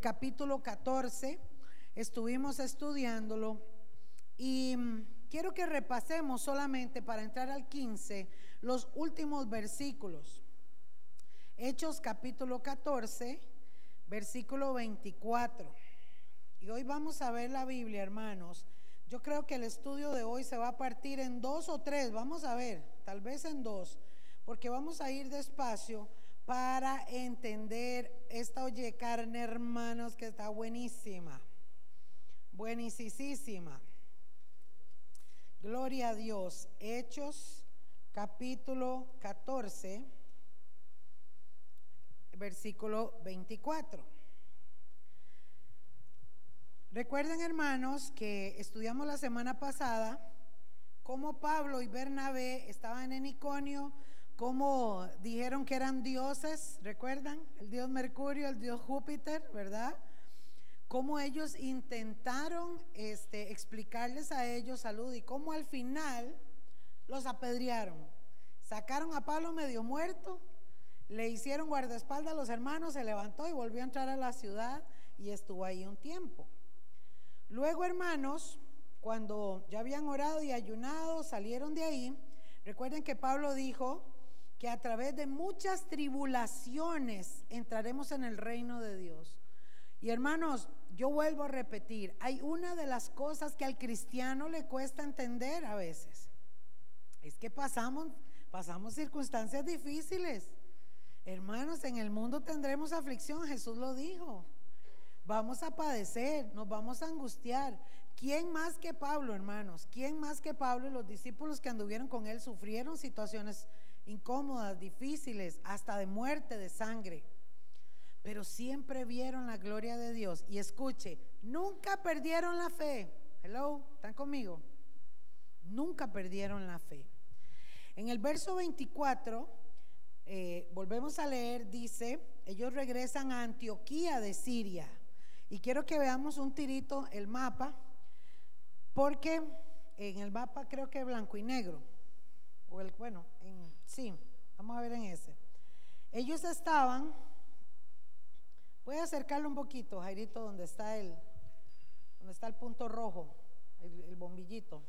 capítulo 14, estuvimos estudiándolo y mm, quiero que repasemos solamente para entrar al 15 los últimos versículos. Hechos capítulo 14, versículo 24. Y hoy vamos a ver la Biblia, hermanos. Yo creo que el estudio de hoy se va a partir en dos o tres, vamos a ver, tal vez en dos, porque vamos a ir despacio para entender esta oye carne, hermanos, que está buenísima, buenísima. Gloria a Dios. Hechos capítulo 14, versículo 24. Recuerden, hermanos, que estudiamos la semana pasada cómo Pablo y Bernabé estaban en Iconio, cómo dijeron que eran dioses, ¿recuerdan? El dios Mercurio, el dios Júpiter, ¿verdad? Cómo ellos intentaron este, explicarles a ellos salud y cómo al final los apedrearon. Sacaron a Pablo medio muerto, le hicieron guardaespaldas a los hermanos, se levantó y volvió a entrar a la ciudad y estuvo ahí un tiempo. Luego, hermanos, cuando ya habían orado y ayunado, salieron de ahí. Recuerden que Pablo dijo, que a través de muchas tribulaciones entraremos en el reino de Dios. Y hermanos, yo vuelvo a repetir, hay una de las cosas que al cristiano le cuesta entender a veces. Es que pasamos, pasamos circunstancias difíciles. Hermanos, en el mundo tendremos aflicción, Jesús lo dijo. Vamos a padecer, nos vamos a angustiar. ¿Quién más que Pablo, hermanos? ¿Quién más que Pablo y los discípulos que anduvieron con él sufrieron situaciones incómodas, difíciles, hasta de muerte, de sangre. Pero siempre vieron la gloria de Dios. Y escuche, nunca perdieron la fe. Hello, ¿están conmigo? Nunca perdieron la fe. En el verso 24, eh, volvemos a leer, dice, ellos regresan a Antioquía de Siria. Y quiero que veamos un tirito el mapa, porque en el mapa creo que blanco y negro, o el, bueno, en Sí, vamos a ver en ese. Ellos estaban, puede acercarlo un poquito, Jairito, donde está el, donde está el punto rojo, el, bombillito.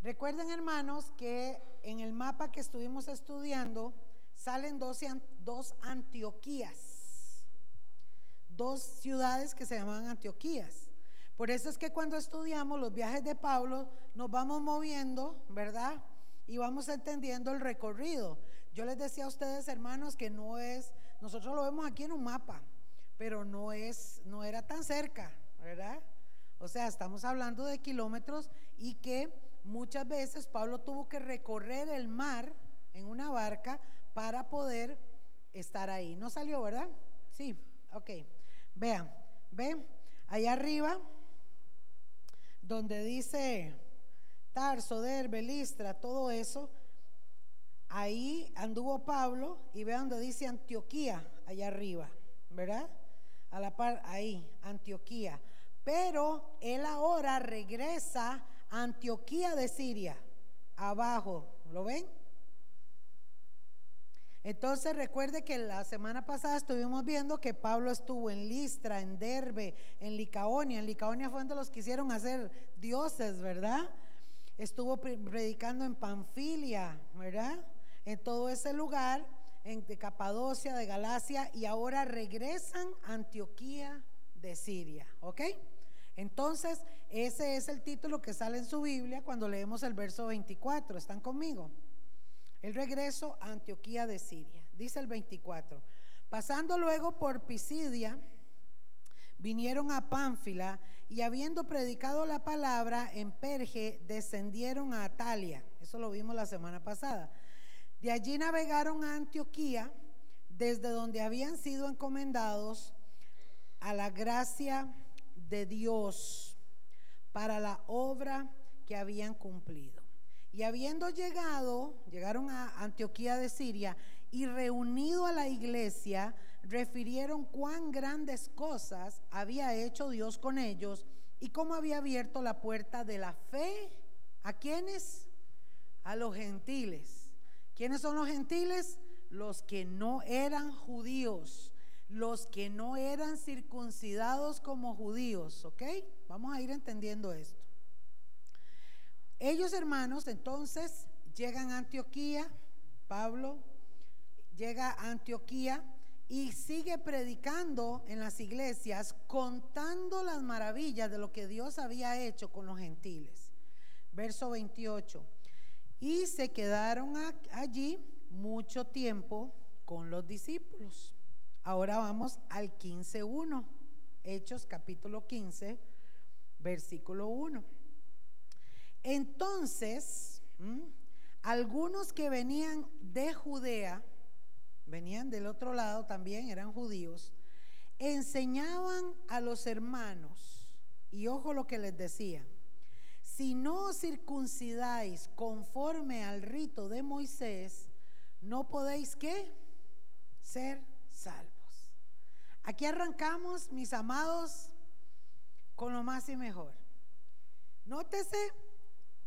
Recuerden, hermanos, que en el mapa que estuvimos estudiando salen dos, dos Antioquías, dos ciudades que se llaman Antioquías. Por eso es que cuando estudiamos los viajes de Pablo nos vamos moviendo, ¿verdad? Y vamos entendiendo el recorrido. Yo les decía a ustedes, hermanos, que no es, nosotros lo vemos aquí en un mapa, pero no es, no era tan cerca, ¿verdad? O sea, estamos hablando de kilómetros y que muchas veces Pablo tuvo que recorrer el mar en una barca para poder estar ahí. ¿No salió, verdad? Sí, ok. Vean, ven, allá arriba donde dice Tarso, Derbe, Listra, todo eso, ahí anduvo Pablo y vean donde dice Antioquía, allá arriba, ¿verdad? A la par, ahí, Antioquía. Pero él ahora regresa a Antioquía de Siria, abajo, ¿lo ven? Entonces recuerde que la semana pasada estuvimos viendo que Pablo estuvo en Listra, en Derbe, en Licaonia. En Licaonia fue donde los quisieron hacer dioses, ¿verdad? Estuvo predicando en Panfilia, ¿verdad? En todo ese lugar, en Capadocia, de Galacia, y ahora regresan a Antioquía de Siria, ¿ok? Entonces, ese es el título que sale en su Biblia cuando leemos el verso 24. ¿Están conmigo? El regreso a Antioquía de Siria. Dice el 24. Pasando luego por Pisidia, vinieron a Pánfila y habiendo predicado la palabra en Perge, descendieron a Atalia. Eso lo vimos la semana pasada. De allí navegaron a Antioquía, desde donde habían sido encomendados a la gracia de Dios para la obra que habían cumplido. Y habiendo llegado, llegaron a Antioquía de Siria y reunido a la iglesia, refirieron cuán grandes cosas había hecho Dios con ellos y cómo había abierto la puerta de la fe. ¿A quiénes? A los gentiles. ¿Quiénes son los gentiles? los que no eran judíos, los que no eran circuncidados como judíos, ¿ok? Vamos a ir entendiendo esto. Ellos hermanos entonces llegan a Antioquía, Pablo llega a Antioquía y sigue predicando en las iglesias, contando las maravillas de lo que Dios había hecho con los gentiles. Verso 28. Y se quedaron allí mucho tiempo con los discípulos. Ahora vamos al 15.1, Hechos capítulo 15, versículo 1. Entonces, algunos que venían de Judea, venían del otro lado también, eran judíos, enseñaban a los hermanos, y ojo lo que les decían, si no circuncidáis conforme al rito de Moisés, no podéis qué? Ser salvos. Aquí arrancamos, mis amados, con lo más y mejor. Nótese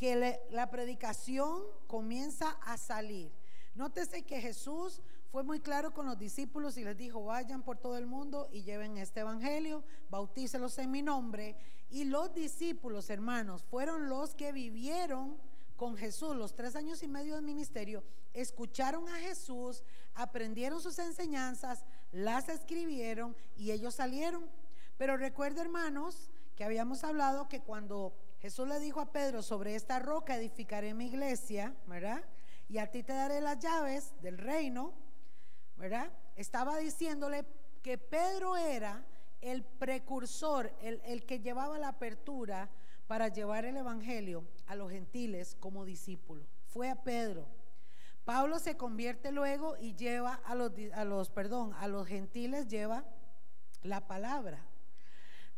que la predicación comienza a salir. Nótese que Jesús fue muy claro con los discípulos y les dijo, vayan por todo el mundo y lleven este evangelio, bautícelos en mi nombre. Y los discípulos, hermanos, fueron los que vivieron con Jesús los tres años y medio de ministerio, escucharon a Jesús, aprendieron sus enseñanzas, las escribieron y ellos salieron. Pero recuerda, hermanos, que habíamos hablado que cuando Jesús le dijo a Pedro, sobre esta roca edificaré mi iglesia, ¿verdad? Y a ti te daré las llaves del reino, ¿verdad? Estaba diciéndole que Pedro era el precursor, el, el que llevaba la apertura para llevar el Evangelio a los gentiles como discípulo. Fue a Pedro. Pablo se convierte luego y lleva a los, a los, perdón, a los gentiles lleva la palabra.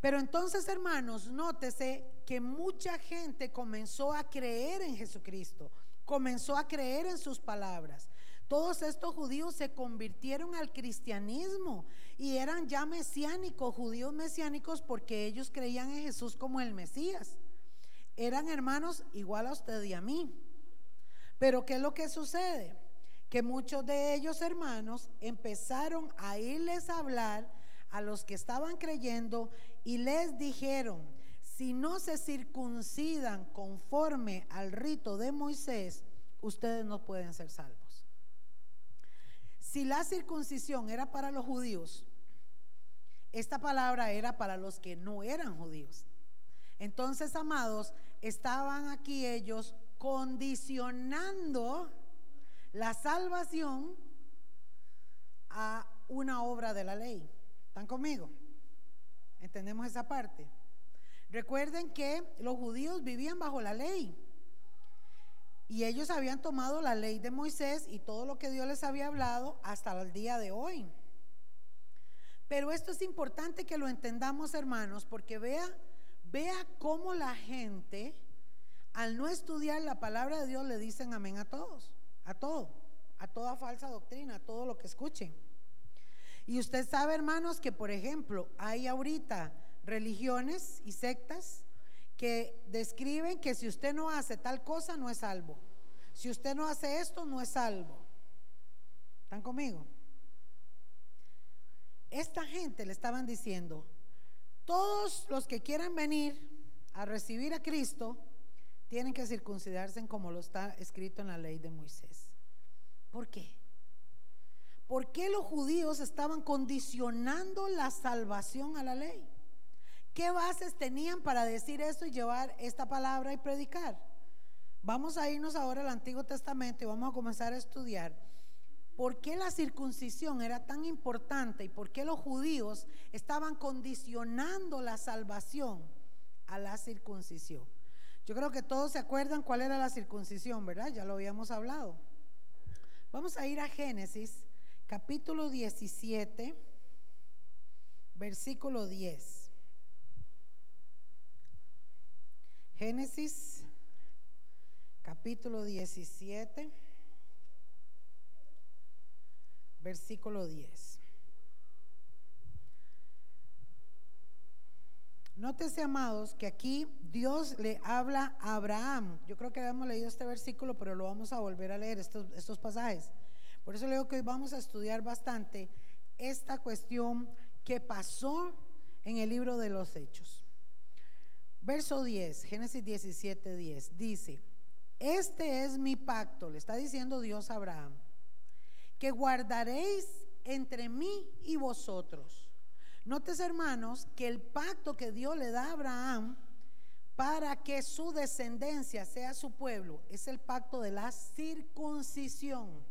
Pero entonces, hermanos, nótese que mucha gente comenzó a creer en Jesucristo, comenzó a creer en sus palabras. Todos estos judíos se convirtieron al cristianismo y eran ya mesiánicos, judíos mesiánicos, porque ellos creían en Jesús como el Mesías. Eran hermanos igual a usted y a mí. Pero ¿qué es lo que sucede? Que muchos de ellos, hermanos, empezaron a irles a hablar a los que estaban creyendo y les dijeron, si no se circuncidan conforme al rito de Moisés, ustedes no pueden ser salvos. Si la circuncisión era para los judíos, esta palabra era para los que no eran judíos. Entonces, amados, estaban aquí ellos condicionando la salvación a una obra de la ley. ¿Están conmigo? ¿Entendemos esa parte? Recuerden que los judíos vivían bajo la ley. Y ellos habían tomado la ley de Moisés y todo lo que Dios les había hablado hasta el día de hoy. Pero esto es importante que lo entendamos, hermanos, porque vea, vea cómo la gente, al no estudiar la palabra de Dios, le dicen amén a todos, a todo, a toda falsa doctrina, a todo lo que escuchen. Y usted sabe, hermanos, que por ejemplo, hay ahorita religiones y sectas que describen que si usted no hace tal cosa, no es salvo. Si usted no hace esto, no es salvo. ¿Están conmigo? Esta gente le estaban diciendo, todos los que quieran venir a recibir a Cristo tienen que circuncidarse como lo está escrito en la ley de Moisés. ¿Por qué? ¿Por qué los judíos estaban condicionando la salvación a la ley? ¿Qué bases tenían para decir eso y llevar esta palabra y predicar? Vamos a irnos ahora al Antiguo Testamento y vamos a comenzar a estudiar por qué la circuncisión era tan importante y por qué los judíos estaban condicionando la salvación a la circuncisión. Yo creo que todos se acuerdan cuál era la circuncisión, ¿verdad? Ya lo habíamos hablado. Vamos a ir a Génesis capítulo 17, versículo 10. Génesis capítulo 17, versículo 10. Nótese, amados, que aquí Dios le habla a Abraham. Yo creo que habíamos leído este versículo, pero lo vamos a volver a leer, estos, estos pasajes. Por eso le digo que hoy vamos a estudiar bastante esta cuestión que pasó en el libro de los Hechos. Verso 10, Génesis 17, 10, dice, este es mi pacto, le está diciendo Dios a Abraham, que guardaréis entre mí y vosotros. Notes hermanos que el pacto que Dios le da a Abraham para que su descendencia sea su pueblo es el pacto de la circuncisión.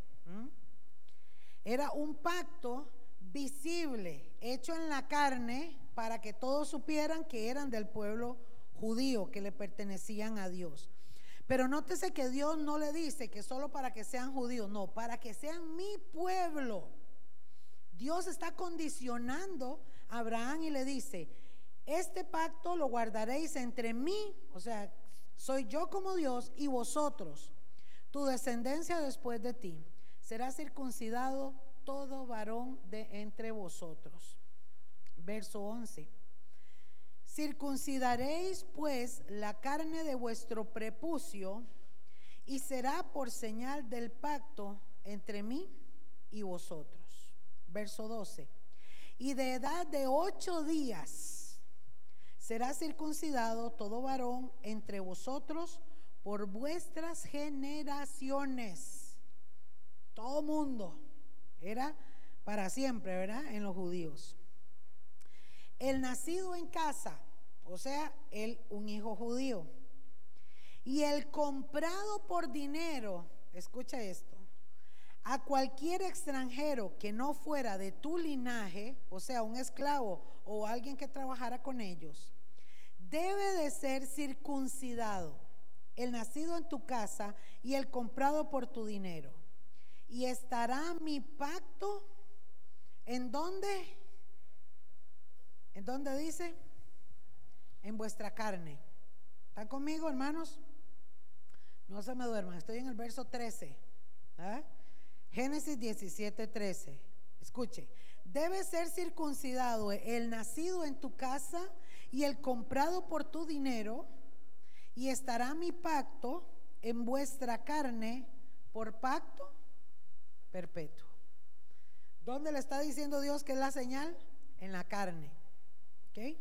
Era un pacto visible, hecho en la carne, para que todos supieran que eran del pueblo judío, que le pertenecían a Dios. Pero nótese que Dios no le dice que solo para que sean judíos, no, para que sean mi pueblo. Dios está condicionando a Abraham y le dice, este pacto lo guardaréis entre mí, o sea, soy yo como Dios y vosotros, tu descendencia después de ti, será circuncidado todo varón de entre vosotros. Verso 11. Circuncidaréis pues la carne de vuestro prepucio y será por señal del pacto entre mí y vosotros. Verso 12. Y de edad de ocho días será circuncidado todo varón entre vosotros por vuestras generaciones. Todo mundo. Era para siempre, ¿verdad? En los judíos. El nacido en casa, o sea, el, un hijo judío. Y el comprado por dinero, escucha esto, a cualquier extranjero que no fuera de tu linaje, o sea, un esclavo o alguien que trabajara con ellos, debe de ser circuncidado, el nacido en tu casa y el comprado por tu dinero y estará mi pacto en dónde? ¿En dónde dice? En vuestra carne. ¿Están conmigo, hermanos? No se me duerman, estoy en el verso 13. ¿ah? Génesis 17, 13. Escuche, debe ser circuncidado el nacido en tu casa y el comprado por tu dinero, y estará mi pacto en vuestra carne por pacto perpetuo. ¿Dónde le está diciendo Dios que es la señal? En la carne. ¿Ok?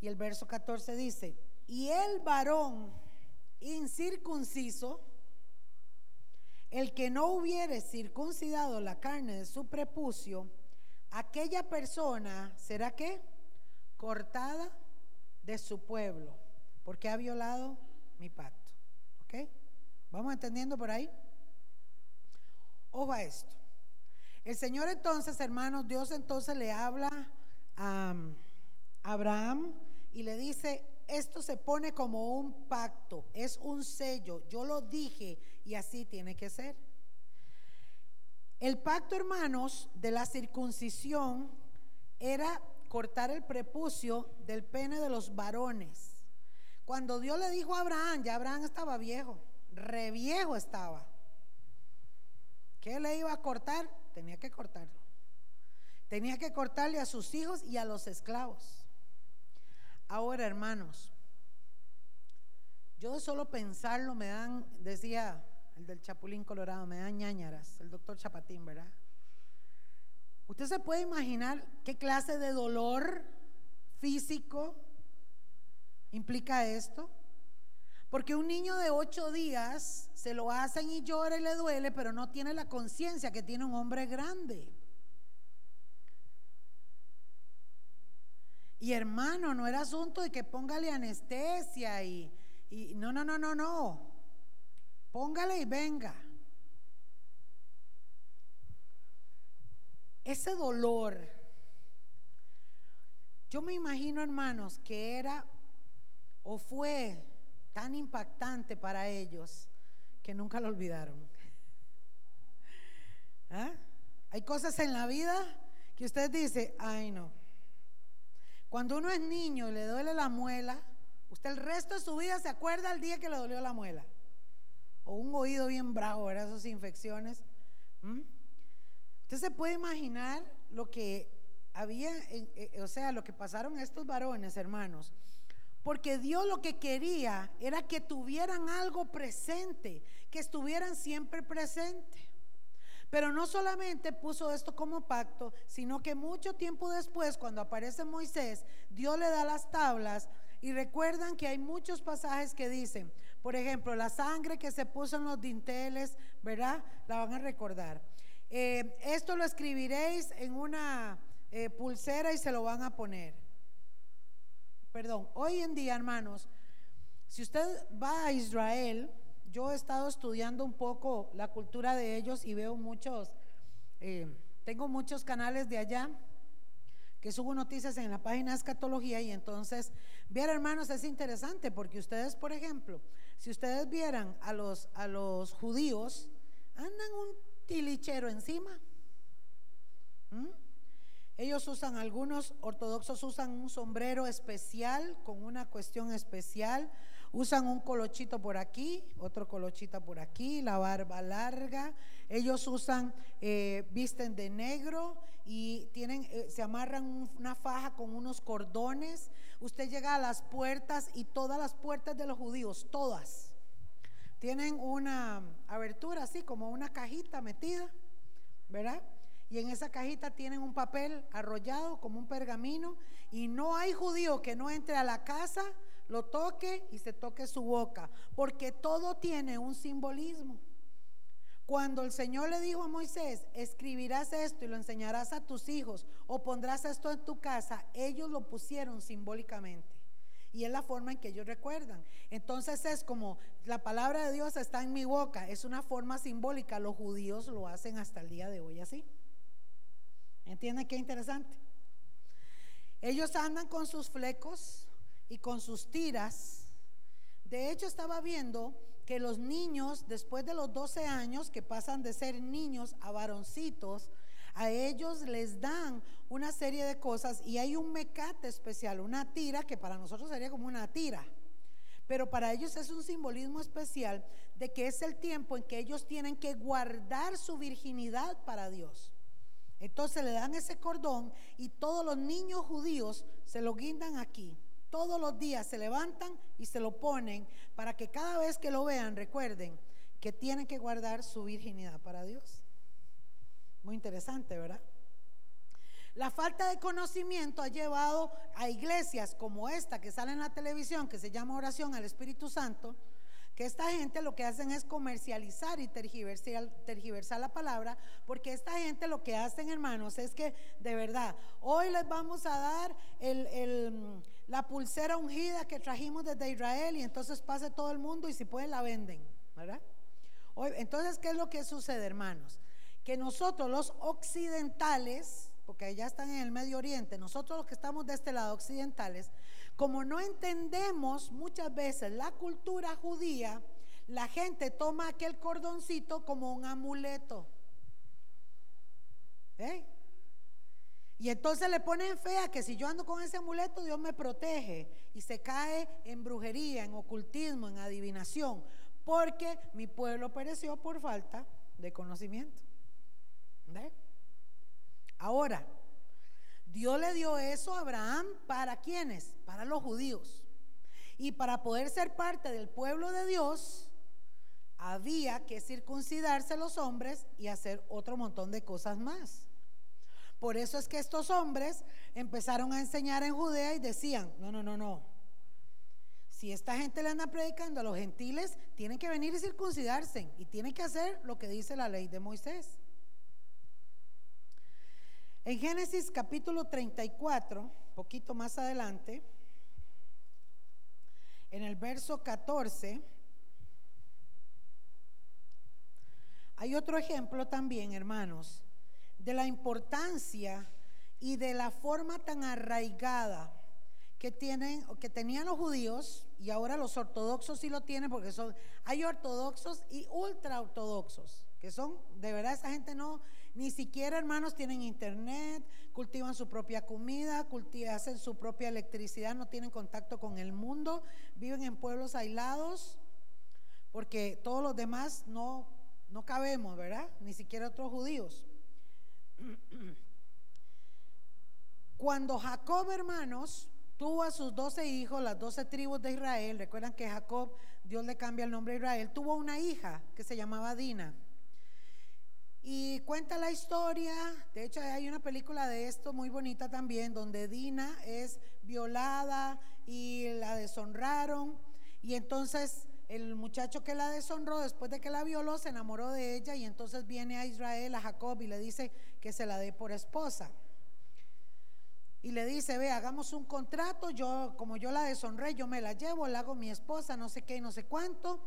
Y el verso 14 dice, y el varón incircunciso, el que no hubiere circuncidado la carne de su prepucio, aquella persona será que cortada de su pueblo, porque ha violado mi pacto. ¿Ok? ¿Vamos entendiendo por ahí? Ojo a esto. El Señor entonces, hermanos, Dios entonces le habla a Abraham y le dice, esto se pone como un pacto, es un sello, yo lo dije y así tiene que ser. El pacto, hermanos, de la circuncisión era cortar el prepucio del pene de los varones. Cuando Dios le dijo a Abraham, ya Abraham estaba viejo, re viejo estaba. ¿Qué le iba a cortar? Tenía que cortarlo. Tenía que cortarle a sus hijos y a los esclavos. Ahora, hermanos, yo solo pensarlo me dan, decía el del Chapulín Colorado, me dan ñañaras, el doctor Chapatín, ¿verdad? ¿Usted se puede imaginar qué clase de dolor físico implica esto? Porque un niño de ocho días se lo hacen y llora y le duele, pero no tiene la conciencia que tiene un hombre grande. Y hermano, no era asunto de que póngale anestesia y, y no, no, no, no, no. Póngale y venga. Ese dolor, yo me imagino, hermanos, que era o fue tan impactante para ellos que nunca lo olvidaron. ¿Ah? Hay cosas en la vida que usted dice, ay no. Cuando uno es niño y le duele la muela, usted el resto de su vida se acuerda el día que le dolió la muela. O un oído bien bravo, era esas infecciones. Usted se puede imaginar lo que había, eh, o sea, lo que pasaron estos varones, hermanos. Porque Dios lo que quería era que tuvieran algo presente, que estuvieran siempre presente. Pero no solamente puso esto como pacto, sino que mucho tiempo después, cuando aparece Moisés, Dios le da las tablas y recuerdan que hay muchos pasajes que dicen, por ejemplo, la sangre que se puso en los dinteles, ¿verdad? La van a recordar. Eh, esto lo escribiréis en una eh, pulsera y se lo van a poner. Perdón, hoy en día, hermanos, si usted va a Israel, yo he estado estudiando un poco la cultura de ellos y veo muchos, eh, tengo muchos canales de allá que subo noticias en la página escatología y entonces, ver hermanos, es interesante porque ustedes, por ejemplo, si ustedes vieran a los, a los judíos, andan un tilichero encima. ¿Mm? Ellos usan, algunos ortodoxos usan un sombrero especial con una cuestión especial, usan un colochito por aquí, otro colochito por aquí, la barba larga. Ellos usan, eh, visten de negro y tienen, eh, se amarran una faja con unos cordones. Usted llega a las puertas y todas las puertas de los judíos, todas, tienen una abertura así como una cajita metida, ¿verdad? Y en esa cajita tienen un papel arrollado como un pergamino y no hay judío que no entre a la casa, lo toque y se toque su boca, porque todo tiene un simbolismo. Cuando el Señor le dijo a Moisés, escribirás esto y lo enseñarás a tus hijos o pondrás esto en tu casa, ellos lo pusieron simbólicamente. Y es la forma en que ellos recuerdan. Entonces es como la palabra de Dios está en mi boca, es una forma simbólica. Los judíos lo hacen hasta el día de hoy así. ¿Entienden qué interesante? Ellos andan con sus flecos y con sus tiras. De hecho, estaba viendo que los niños, después de los 12 años, que pasan de ser niños a varoncitos, a ellos les dan una serie de cosas y hay un mecate especial, una tira, que para nosotros sería como una tira, pero para ellos es un simbolismo especial de que es el tiempo en que ellos tienen que guardar su virginidad para Dios. Entonces le dan ese cordón y todos los niños judíos se lo guindan aquí. Todos los días se levantan y se lo ponen para que cada vez que lo vean recuerden que tienen que guardar su virginidad para Dios. Muy interesante, ¿verdad? La falta de conocimiento ha llevado a iglesias como esta que sale en la televisión, que se llama oración al Espíritu Santo, que esta gente lo que hacen es comercializar y tergiversar, la palabra, porque esta gente lo que hacen, hermanos, es que de verdad, hoy les vamos a dar la pulsera ungida que trajimos desde Israel y entonces pase todo el mundo y si pueden la venden, ¿verdad? Entonces, ¿qué es lo que sucede, hermanos? Que nosotros los occidentales, porque allá están en el Medio Oriente, nosotros los que estamos de este lado occidentales, como no entendemos muchas veces la cultura judía, la gente toma aquel cordoncito como un amuleto. ¿Eh? Y entonces le ponen fea que si yo ando con ese amuleto, Dios me protege. Y se cae en brujería, en ocultismo, en adivinación. Porque mi pueblo pereció por falta de conocimiento. ¿Ve? Ahora, Dios le dio eso a Abraham para quienes? Para los judíos. Y para poder ser parte del pueblo de Dios, había que circuncidarse los hombres y hacer otro montón de cosas más. Por eso es que estos hombres empezaron a enseñar en Judea y decían, no, no, no, no. Si esta gente le anda predicando a los gentiles, tienen que venir y circuncidarse y tienen que hacer lo que dice la ley de Moisés. En Génesis capítulo 34, poquito más adelante, en el verso 14, hay otro ejemplo también, hermanos, de la importancia y de la forma tan arraigada que tienen que tenían los judíos y ahora los ortodoxos sí lo tienen porque son hay ortodoxos y ultra ortodoxos, que son de verdad esa gente no ni siquiera, hermanos, tienen internet, cultivan su propia comida, hacen su propia electricidad, no tienen contacto con el mundo, viven en pueblos aislados, porque todos los demás no, no cabemos, ¿verdad? Ni siquiera otros judíos. Cuando Jacob, hermanos, tuvo a sus doce hijos, las doce tribus de Israel, recuerdan que Jacob, Dios le cambia el nombre a Israel, tuvo una hija que se llamaba Dina. Y cuenta la historia, de hecho hay una película de esto muy bonita también, donde Dina es violada y la deshonraron. Y entonces el muchacho que la deshonró, después de que la violó, se enamoró de ella y entonces viene a Israel, a Jacob, y le dice que se la dé por esposa. Y le dice, ve, hagamos un contrato, yo como yo la deshonré, yo me la llevo, la hago mi esposa, no sé qué y no sé cuánto.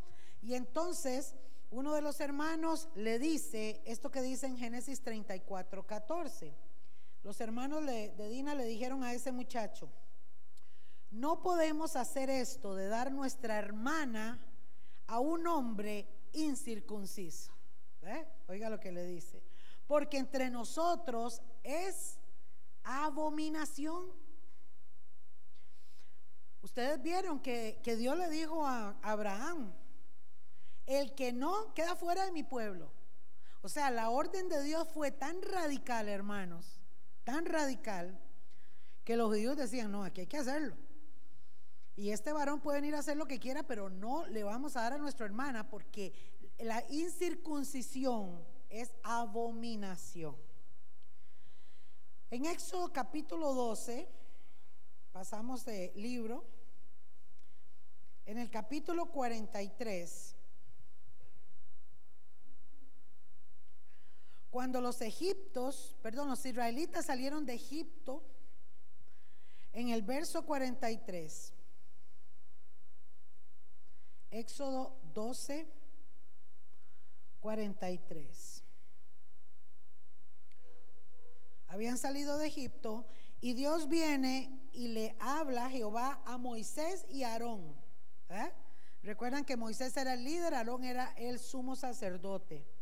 Y entonces uno de los hermanos le dice esto que dice en Génesis 34, 14. Los hermanos de Dina le dijeron a ese muchacho, no podemos hacer esto de dar nuestra hermana a un hombre incircunciso. ¿Eh? Oiga lo que le dice. Porque entre nosotros es abominación. Ustedes vieron que, que Dios le dijo a Abraham, el que no queda fuera de mi pueblo. O sea, la orden de Dios fue tan radical, hermanos, tan radical, que los judíos decían, no, aquí hay que hacerlo. Y este varón puede venir a hacer lo que quiera, pero no le vamos a dar a nuestra hermana porque la incircuncisión es abominación. En Éxodo capítulo 12, pasamos de libro, en el capítulo 43, cuando los egiptos, perdón, los israelitas salieron de Egipto, en el verso 43, Éxodo 12, 43. Habían salido de Egipto y Dios viene y le habla Jehová a Moisés y a Aarón. ¿eh? Recuerdan que Moisés era el líder, Aarón era el sumo sacerdote.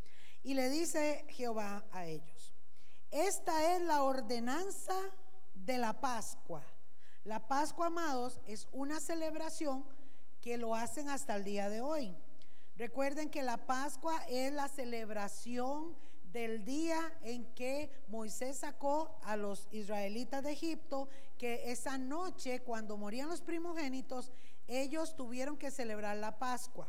Y le dice Jehová a ellos, esta es la ordenanza de la Pascua. La Pascua, amados, es una celebración que lo hacen hasta el día de hoy. Recuerden que la Pascua es la celebración del día en que Moisés sacó a los israelitas de Egipto, que esa noche cuando morían los primogénitos, ellos tuvieron que celebrar la Pascua.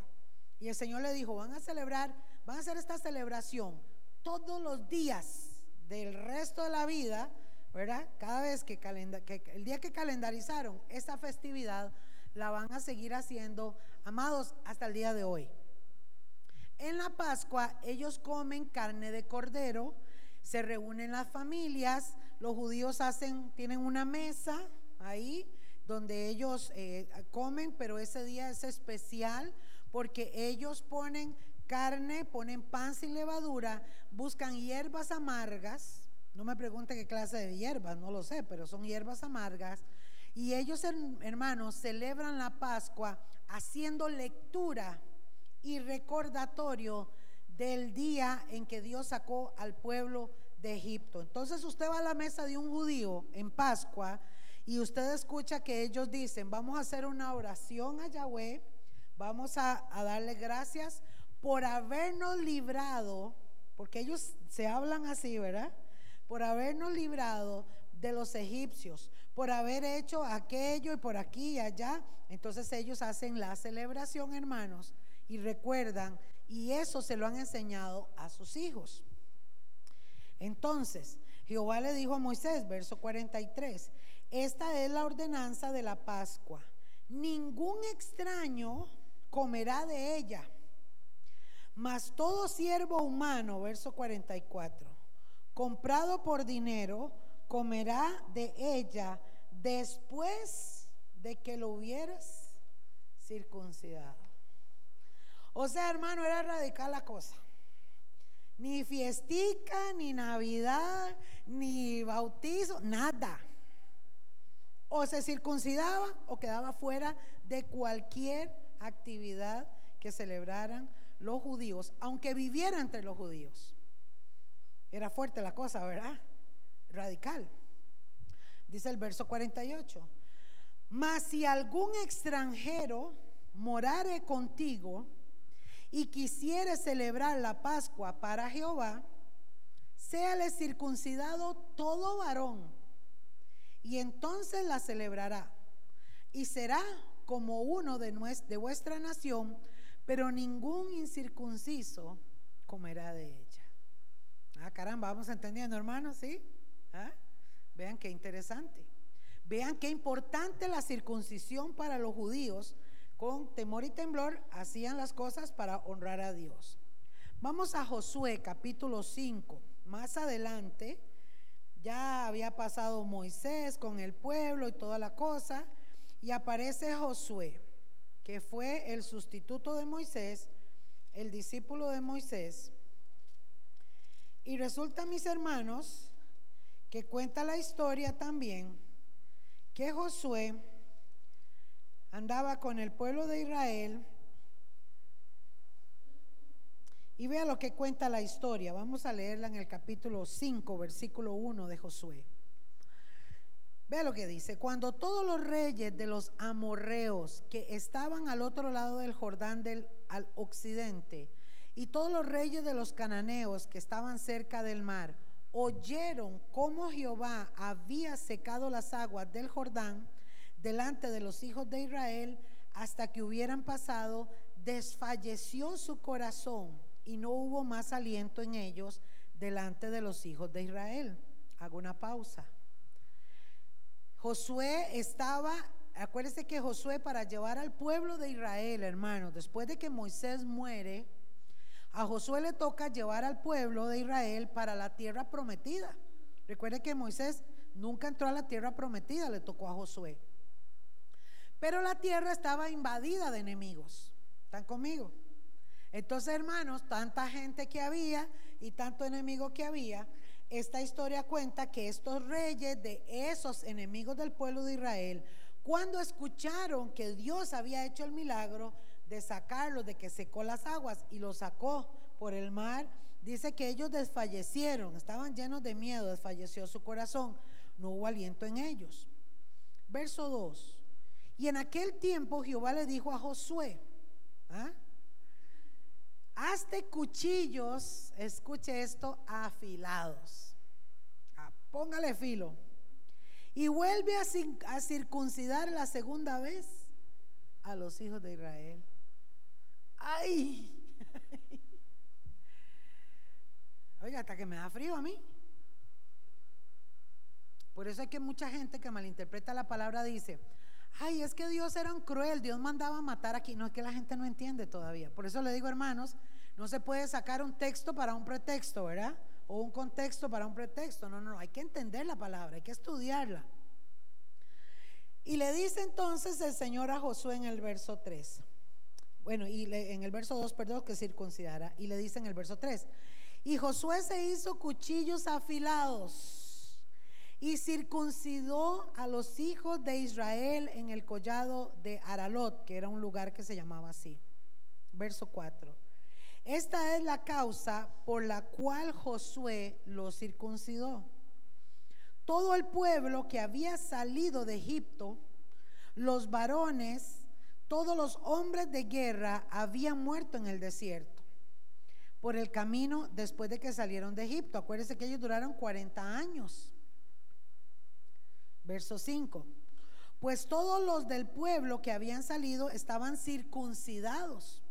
Y el Señor le dijo, van a celebrar, van a hacer esta celebración todos los días del resto de la vida, ¿verdad? Cada vez que, el día que calendarizaron esta festividad, la van a seguir haciendo, amados, hasta el día de hoy. En la Pascua ellos comen carne de cordero, se reúnen las familias, los judíos hacen, tienen una mesa ahí donde ellos eh, comen, pero ese día es especial porque ellos ponen carne, ponen pan sin levadura, buscan hierbas amargas, no me pregunte qué clase de hierbas, no lo sé, pero son hierbas amargas, y ellos, hermanos, celebran la Pascua haciendo lectura y recordatorio del día en que Dios sacó al pueblo de Egipto. Entonces usted va a la mesa de un judío en Pascua y usted escucha que ellos dicen, vamos a hacer una oración a Yahweh, vamos a, a darle gracias por habernos librado, porque ellos se hablan así, ¿verdad? Por habernos librado de los egipcios, por haber hecho aquello y por aquí y allá. Entonces ellos hacen la celebración, hermanos, y recuerdan, y eso se lo han enseñado a sus hijos. Entonces, Jehová le dijo a Moisés, verso 43, esta es la ordenanza de la Pascua. Ningún extraño comerá de ella, mas todo siervo humano, verso 44, comprado por dinero, comerá de ella después de que lo hubieras circuncidado. O sea, hermano, era radical la cosa. Ni fiestica, ni Navidad, ni bautizo, nada. O se circuncidaba o quedaba fuera de cualquier actividad que celebraran los judíos, aunque viviera entre los judíos. Era fuerte la cosa, ¿verdad? radical. Dice el verso 48. Mas si algún extranjero morare contigo y quisiere celebrar la Pascua para Jehová, séale circuncidado todo varón, y entonces la celebrará, y será como uno de, de vuestra nación, pero ningún incircunciso comerá de ella. Ah, caramba, vamos entendiendo, hermanos, ¿sí? ¿Ah? Vean qué interesante. Vean qué importante la circuncisión para los judíos. Con temor y temblor hacían las cosas para honrar a Dios. Vamos a Josué capítulo 5. Más adelante ya había pasado Moisés con el pueblo y toda la cosa. Y aparece Josué, que fue el sustituto de Moisés, el discípulo de Moisés. Y resulta, mis hermanos, que cuenta la historia también que Josué andaba con el pueblo de Israel. Y vea lo que cuenta la historia. Vamos a leerla en el capítulo 5, versículo 1 de Josué. Vea lo que dice. Cuando todos los reyes de los amorreos que estaban al otro lado del Jordán del, al occidente y todos los reyes de los cananeos que estaban cerca del mar oyeron cómo Jehová había secado las aguas del Jordán delante de los hijos de Israel hasta que hubieran pasado, desfalleció su corazón y no hubo más aliento en ellos delante de los hijos de Israel. Hago una pausa. Josué estaba, acuérdense que Josué para llevar al pueblo de Israel, hermanos, después de que Moisés muere, a Josué le toca llevar al pueblo de Israel para la tierra prometida. Recuerde que Moisés nunca entró a la tierra prometida, le tocó a Josué. Pero la tierra estaba invadida de enemigos. ¿Están conmigo? Entonces, hermanos, tanta gente que había y tanto enemigo que había, esta historia cuenta que estos reyes de esos enemigos del pueblo de Israel, cuando escucharon que Dios había hecho el milagro de sacarlos, de que secó las aguas y los sacó por el mar, dice que ellos desfallecieron, estaban llenos de miedo, desfalleció su corazón, no hubo aliento en ellos. Verso 2. Y en aquel tiempo Jehová le dijo a Josué, ¿ah? Hazte cuchillos, escuche esto, afilados. Ah, póngale filo. Y vuelve a, circuncidar la segunda vez a los hijos de Israel. ¡Ay! Oiga, hasta que me da frío a mí. Por eso hay que mucha gente que malinterpreta la palabra dice, ay, es que Dios era un cruel, Dios mandaba matar aquí. No es que la gente no entiende todavía. Por eso le digo, hermanos, no se puede sacar un texto para un pretexto, ¿verdad? O un contexto para un pretexto. No, no, no, hay que entender la palabra, hay que estudiarla. Y le dice entonces el Señor a Josué en el verso 3. Bueno, y en el verso 2, perdón, que circuncidara. Y le dice en el verso 3. Y Josué se hizo cuchillos afilados y circuncidó a los hijos de Israel en el collado de Aralot, que era un lugar que se llamaba así. Verso 4. Esta es la causa por la cual Josué los circuncidó. Todo el pueblo que había salido de Egipto, los varones, todos los hombres de guerra habían muerto en el desierto por el camino después de que salieron de Egipto. Acuérdense que ellos duraron 40 años. Verso 5. Pues todos los del pueblo que habían salido estaban circuncidados,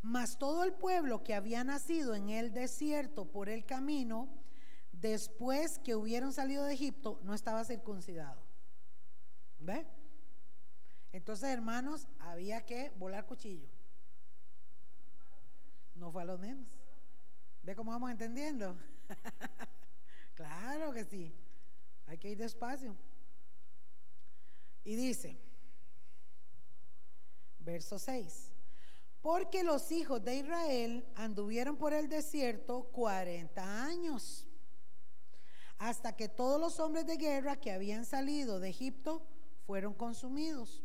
mas todo el pueblo que había nacido en el desierto por el camino, después que hubieron salido de Egipto, no estaba circuncidado. ¿Ve? Entonces, hermanos, había que volar cuchillo. No fue a los menos. ¿Ve cómo vamos entendiendo? claro que sí. Hay que ir despacio. Y dice, verso 6, porque los hijos de Israel anduvieron por el desierto 40 años, hasta que todos los hombres de guerra que habían salido de Egipto fueron consumidos,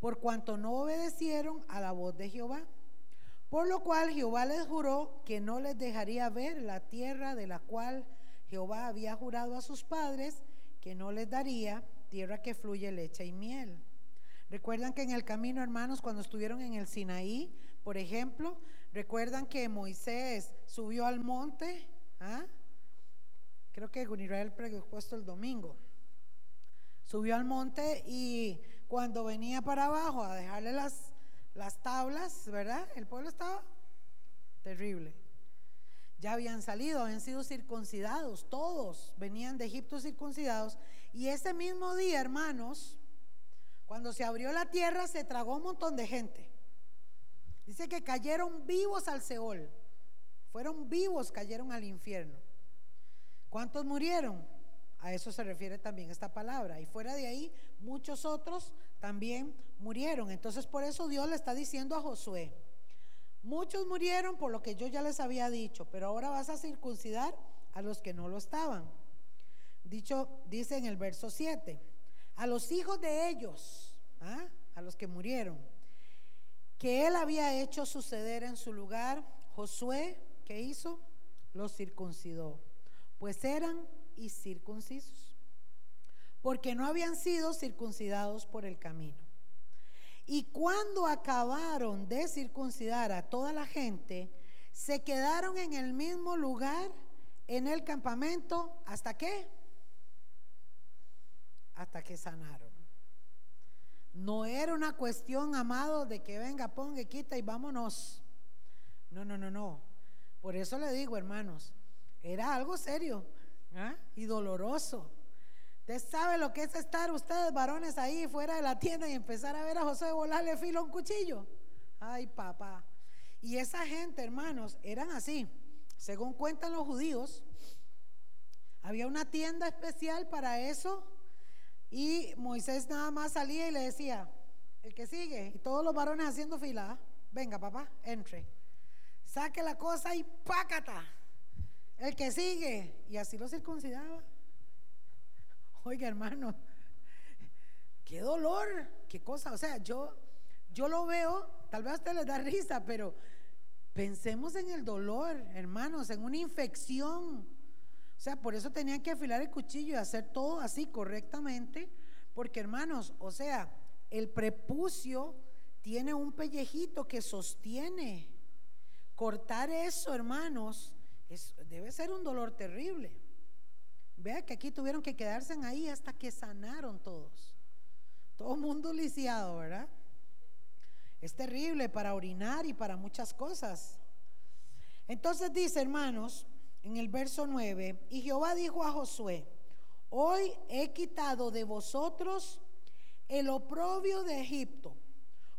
por cuanto no obedecieron a la voz de Jehová. Por lo cual Jehová les juró que no les dejaría ver la tierra de la cual Jehová había jurado a sus padres que no les daría tierra que fluye leche y miel. Recuerdan que en el camino, hermanos, cuando estuvieron en el Sinaí, por ejemplo, recuerdan que Moisés subió al monte, ¿ah? creo que Gunirael preguntó el domingo, subió al monte y cuando venía para abajo a dejarle las, las tablas, ¿verdad? El pueblo estaba terrible. Ya habían salido, habían sido circuncidados, todos venían de Egipto circuncidados. Y ese mismo día, hermanos, cuando se abrió la tierra, se tragó un montón de gente. Dice que cayeron vivos al Seol, fueron vivos, cayeron al infierno. ¿Cuántos murieron? A eso se refiere también esta palabra. Y fuera de ahí, muchos otros también murieron. Entonces por eso Dios le está diciendo a Josué, Muchos murieron por lo que yo ya les había dicho, pero ahora vas a circuncidar a los que no lo estaban. Dicho, dice en el verso 7, a los hijos de ellos, ¿ah? a los que murieron, que él había hecho suceder en su lugar, Josué, ¿qué hizo? Los circuncidó, pues eran y circuncisos, porque no habían sido circuncidados por el camino. Y cuando acabaron de circuncidar a toda la gente, se quedaron en el mismo lugar, en el campamento, ¿hasta qué? Hasta que sanaron. No era una cuestión, amado, de que venga, ponga, quita y vámonos. No, no, no, no. Por eso le digo, hermanos, era algo serio ¿ah? y doloroso. Usted sabe lo que es estar ustedes varones ahí fuera de la tienda y empezar a ver a José volarle filo a un cuchillo. Ay, papá. Y esa gente, hermanos, eran así. Según cuentan los judíos, había una tienda especial para eso y Moisés nada más salía y le decía, el que sigue, y todos los varones haciendo fila, venga papá, entre, saque la cosa y pácata, el que sigue, y así lo circuncidaba. Oiga, hermano, qué dolor, qué cosa. O sea, yo, yo lo veo, tal vez a usted le da risa, pero pensemos en el dolor, hermanos, en una infección. O sea, por eso tenían que afilar el cuchillo y hacer todo así correctamente, porque hermanos, o sea, el prepucio tiene un pellejito que sostiene. Cortar eso, hermanos, debe ser un dolor terrible. Vea que aquí tuvieron que quedarse ahí hasta que sanaron todos. Todo mundo lisiado, ¿verdad? Es terrible para orinar y para muchas cosas. Entonces dice, hermanos, en el verso 9, y Jehová dijo a Josué, hoy he quitado de vosotros el oprobio de Egipto,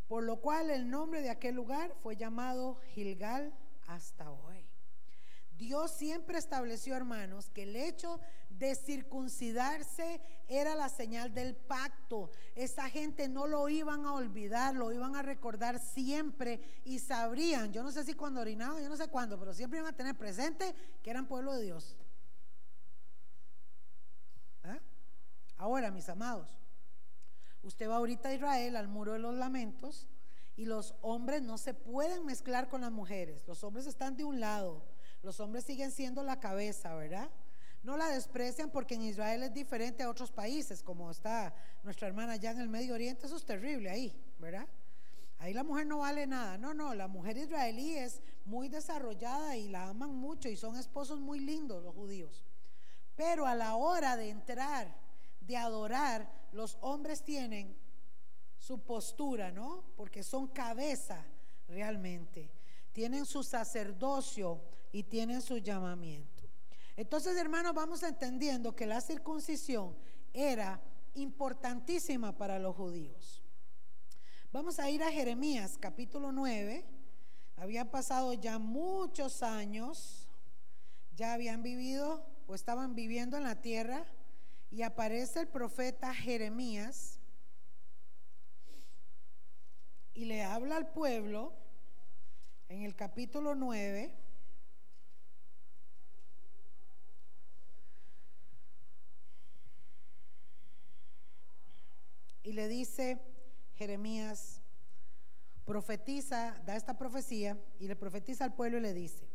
por lo cual el nombre de aquel lugar fue llamado Gilgal hasta hoy. Dios siempre estableció, hermanos, que el hecho de circuncidarse era la señal del pacto. Esa gente no lo iban a olvidar, lo iban a recordar siempre y sabrían, yo no sé si cuando orinaban, yo no sé cuándo, pero siempre iban a tener presente que eran pueblo de Dios. ¿Ah? Ahora, mis amados, usted va ahorita a Israel, al muro de los lamentos, y los hombres no se pueden mezclar con las mujeres. Los hombres están de un lado, los hombres siguen siendo la cabeza, ¿verdad? No la desprecian porque en Israel es diferente a otros países, como está nuestra hermana allá en el Medio Oriente, eso es terrible ahí, ¿verdad? Ahí la mujer no vale nada. No, no, la mujer israelí es muy desarrollada y la aman mucho y son esposos muy lindos los judíos. Pero a la hora de entrar, de adorar, los hombres tienen su postura, ¿no? Porque son cabeza realmente. Tienen su sacerdocio y tienen su llamamiento. Entonces, hermanos, vamos entendiendo que la circuncisión era importantísima para los judíos. Vamos a ir a Jeremías capítulo 9. Habían pasado ya muchos años, ya habían vivido o estaban viviendo en la tierra y aparece el profeta Jeremías y le habla al pueblo en el capítulo 9 le dice Jeremías, profetiza, da esta profecía y le profetiza al pueblo y le dice,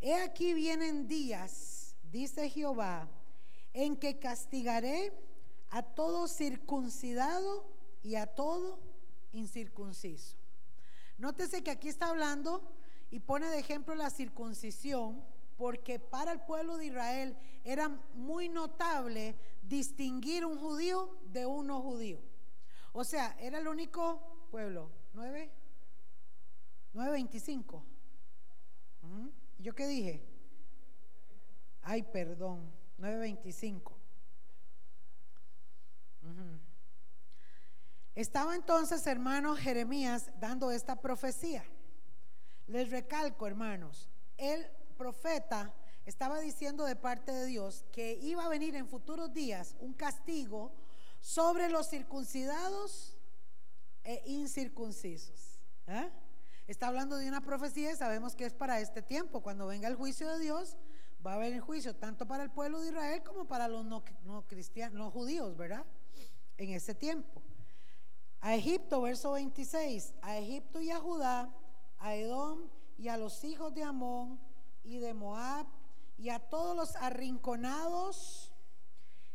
he aquí vienen días, dice Jehová, en que castigaré a todo circuncidado y a todo incircunciso. Nótese que aquí está hablando y pone de ejemplo la circuncisión, porque para el pueblo de Israel era muy notable distinguir un judío de un no judío. O sea, era el único pueblo. ¿Nueve? ¿Nueve veinticinco? ¿Yo qué dije? Ay, perdón, 9.25. Estaba entonces, hermano Jeremías, dando esta profecía. Les recalco, hermanos, el profeta estaba diciendo de parte de Dios que iba a venir en futuros días un castigo sobre los circuncidados e incircuncisos. ¿eh? Está hablando de una profecía y sabemos que es para este tiempo. Cuando venga el juicio de Dios, va a haber el juicio tanto para el pueblo de Israel como para los no, cristianos, los judíos, ¿verdad? En ese tiempo. A Egipto, verso 26, a Egipto y a Judá, a Edom y a los hijos de Amón y de Moab y a todos los arrinconados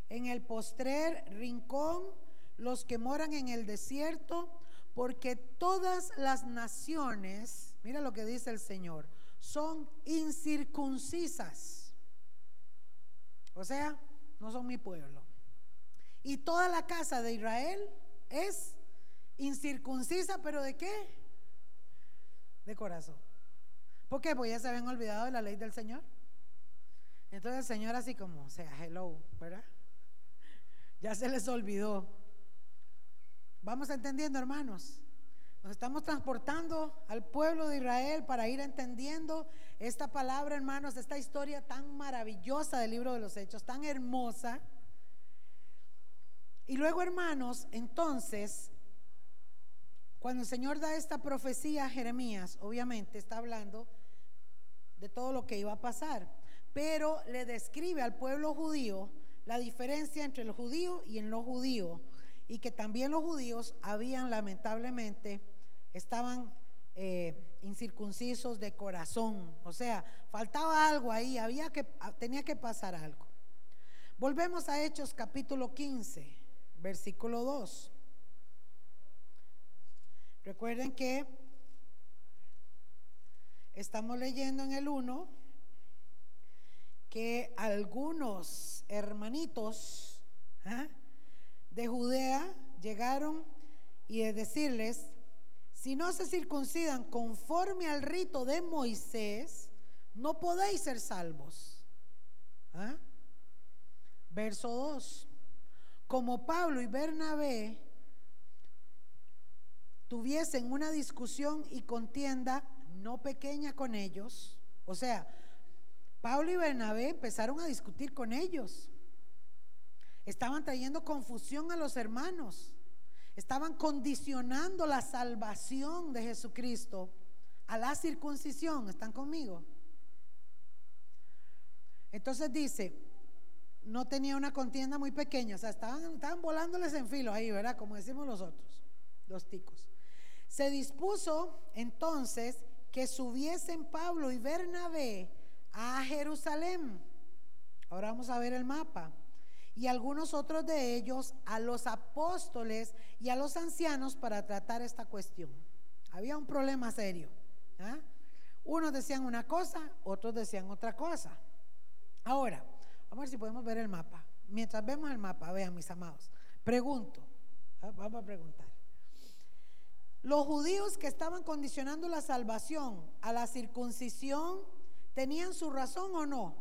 en el postrer rincón, los que moran en el desierto, porque todas las naciones, mira lo que dice el Señor, son incircuncisas. O sea, no son mi pueblo. Y toda la casa de Israel es incircuncisa, pero ¿de qué? De corazón. ¿Por qué? Porque ya se habían olvidado de la ley del Señor. Entonces el Señor así como, o sea, hello, ¿verdad? Ya se les olvidó. Vamos entendiendo, hermanos. Nos estamos transportando al pueblo de Israel para ir entendiendo esta palabra, hermanos, esta historia tan maravillosa del libro de los Hechos, tan hermosa. Y luego, hermanos, entonces cuando el Señor da esta profecía a Jeremías, obviamente está hablando de todo lo que iba a pasar, pero le describe al pueblo judío la diferencia entre el judío y en lo judío, y que también los judíos habían lamentablemente, estaban eh, incircuncisos de corazón, o sea, faltaba algo ahí, había que, tenía que pasar algo. Volvemos a Hechos capítulo 15, versículo 2. Recuerden que estamos leyendo en el 1 que algunos hermanitos ¿ah? de Judea llegaron y de decirles, si no se circuncidan conforme al rito de Moisés, no podéis ser salvos. ¿Ah? Verso 2. Como Pablo y Bernabé tuviesen una discusión y contienda no pequeña con ellos, o sea, Pablo y Bernabé empezaron a discutir con ellos. Estaban trayendo confusión a los hermanos. Estaban condicionando la salvación de Jesucristo a la circuncisión. ¿Están conmigo? Entonces dice, no tenía una contienda muy pequeña, o sea, estaban, volándoles en filo ahí, ¿verdad? Como decimos nosotros, los ticos. Se dispuso entonces que subiesen Pablo y Bernabé a Jerusalén. Ahora vamos a ver el mapa. Y algunos otros de ellos a los apóstoles y a los ancianos para tratar esta cuestión. Había un problema serio. ¿ah? Unos decían una cosa, otros decían otra cosa. Ahora, vamos a ver si podemos ver el mapa. Mientras vemos el mapa, vean mis amados. Pregunto, ¿ah? vamos a preguntar. Los judíos que estaban condicionando la salvación a la circuncisión, ¿tenían su razón o no?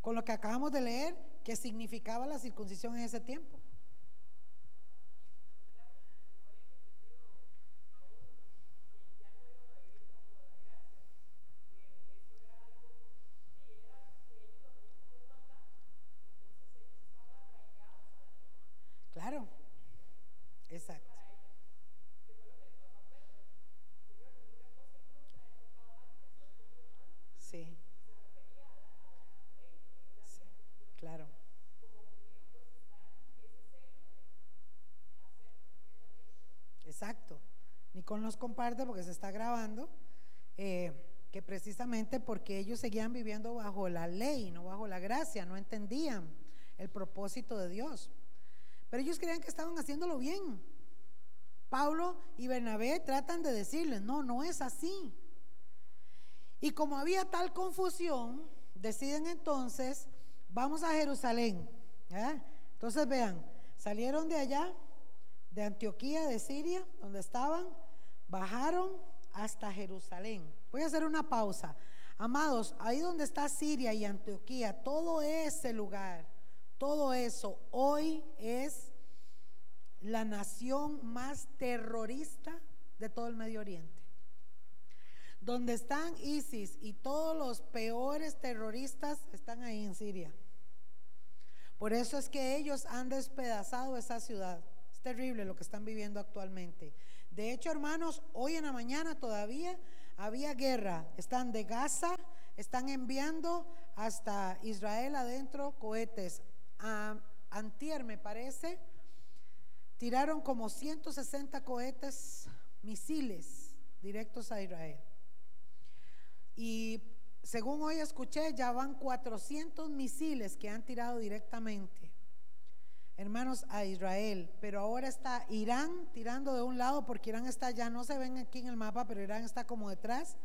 Con lo que acabamos de leer, ¿qué significaba la circuncisión en ese tiempo? Claro. Exacto. Sí. Claro. Exacto. Los comparte porque se está grabando. Eh, que precisamente porque ellos seguían viviendo bajo la ley, no bajo la gracia, no entendían el propósito de Dios. Pero ellos creían que estaban haciéndolo bien. Pablo y Bernabé tratan de decirles, no, no es así. Y como había tal confusión, deciden entonces, vamos a Jerusalén. Entonces vean, salieron de allá, de Antioquía, de Siria, donde estaban, bajaron hasta Jerusalén. Voy a hacer una pausa. Amados, ahí donde está Siria y Antioquía, todo ese lugar, todo eso, hoy es la nación más terrorista de todo el Medio Oriente. Donde están ISIS y todos los peores terroristas están ahí en Siria. Por eso es que ellos han despedazado esa ciudad. Es terrible lo que están viviendo actualmente. De hecho, hermanos, hoy en la mañana todavía había guerra. Están de Gaza, están enviando hasta Israel adentro cohetes. A antier, me parece, tiraron como 160 cohetes, misiles directos a Israel. Y según hoy escuché, ya van 400 misiles que han tirado directamente, hermanos, a Israel. Pero ahora está Irán tirando de un lado, porque Irán está ya, no se ven aquí en el mapa, pero Irán está como detrás.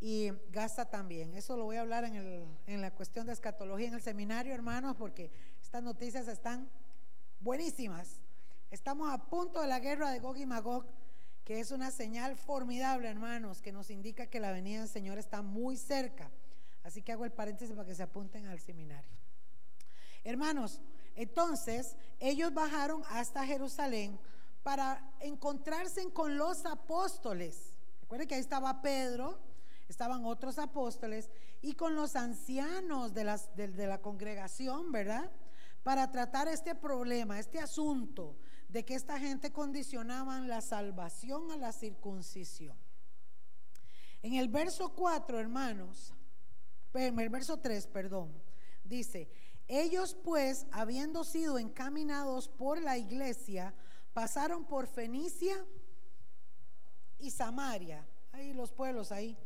Y Gaza también. Eso lo voy a hablar en, en la cuestión de escatología en el seminario, hermanos, porque estas noticias están buenísimas. Estamos a punto de la guerra de Gog y Magog que es una señal formidable, hermanos, que nos indica que la venida del Señor está muy cerca. Así que hago el paréntesis para que se apunten al seminario. Hermanos, entonces ellos bajaron hasta Jerusalén para encontrarse con los apóstoles. Recuerden que ahí estaba Pedro, estaban otros apóstoles y con los ancianos de, la congregación, ¿verdad? Para tratar este problema, este asunto de que esta gente condicionaban la salvación a la circuncisión. En el verso 4, hermanos, en el verso 3, perdón, dice, ellos pues, habiendo sido encaminados por la iglesia, pasaron por Fenicia y Samaria, ahí los pueblos, ahí,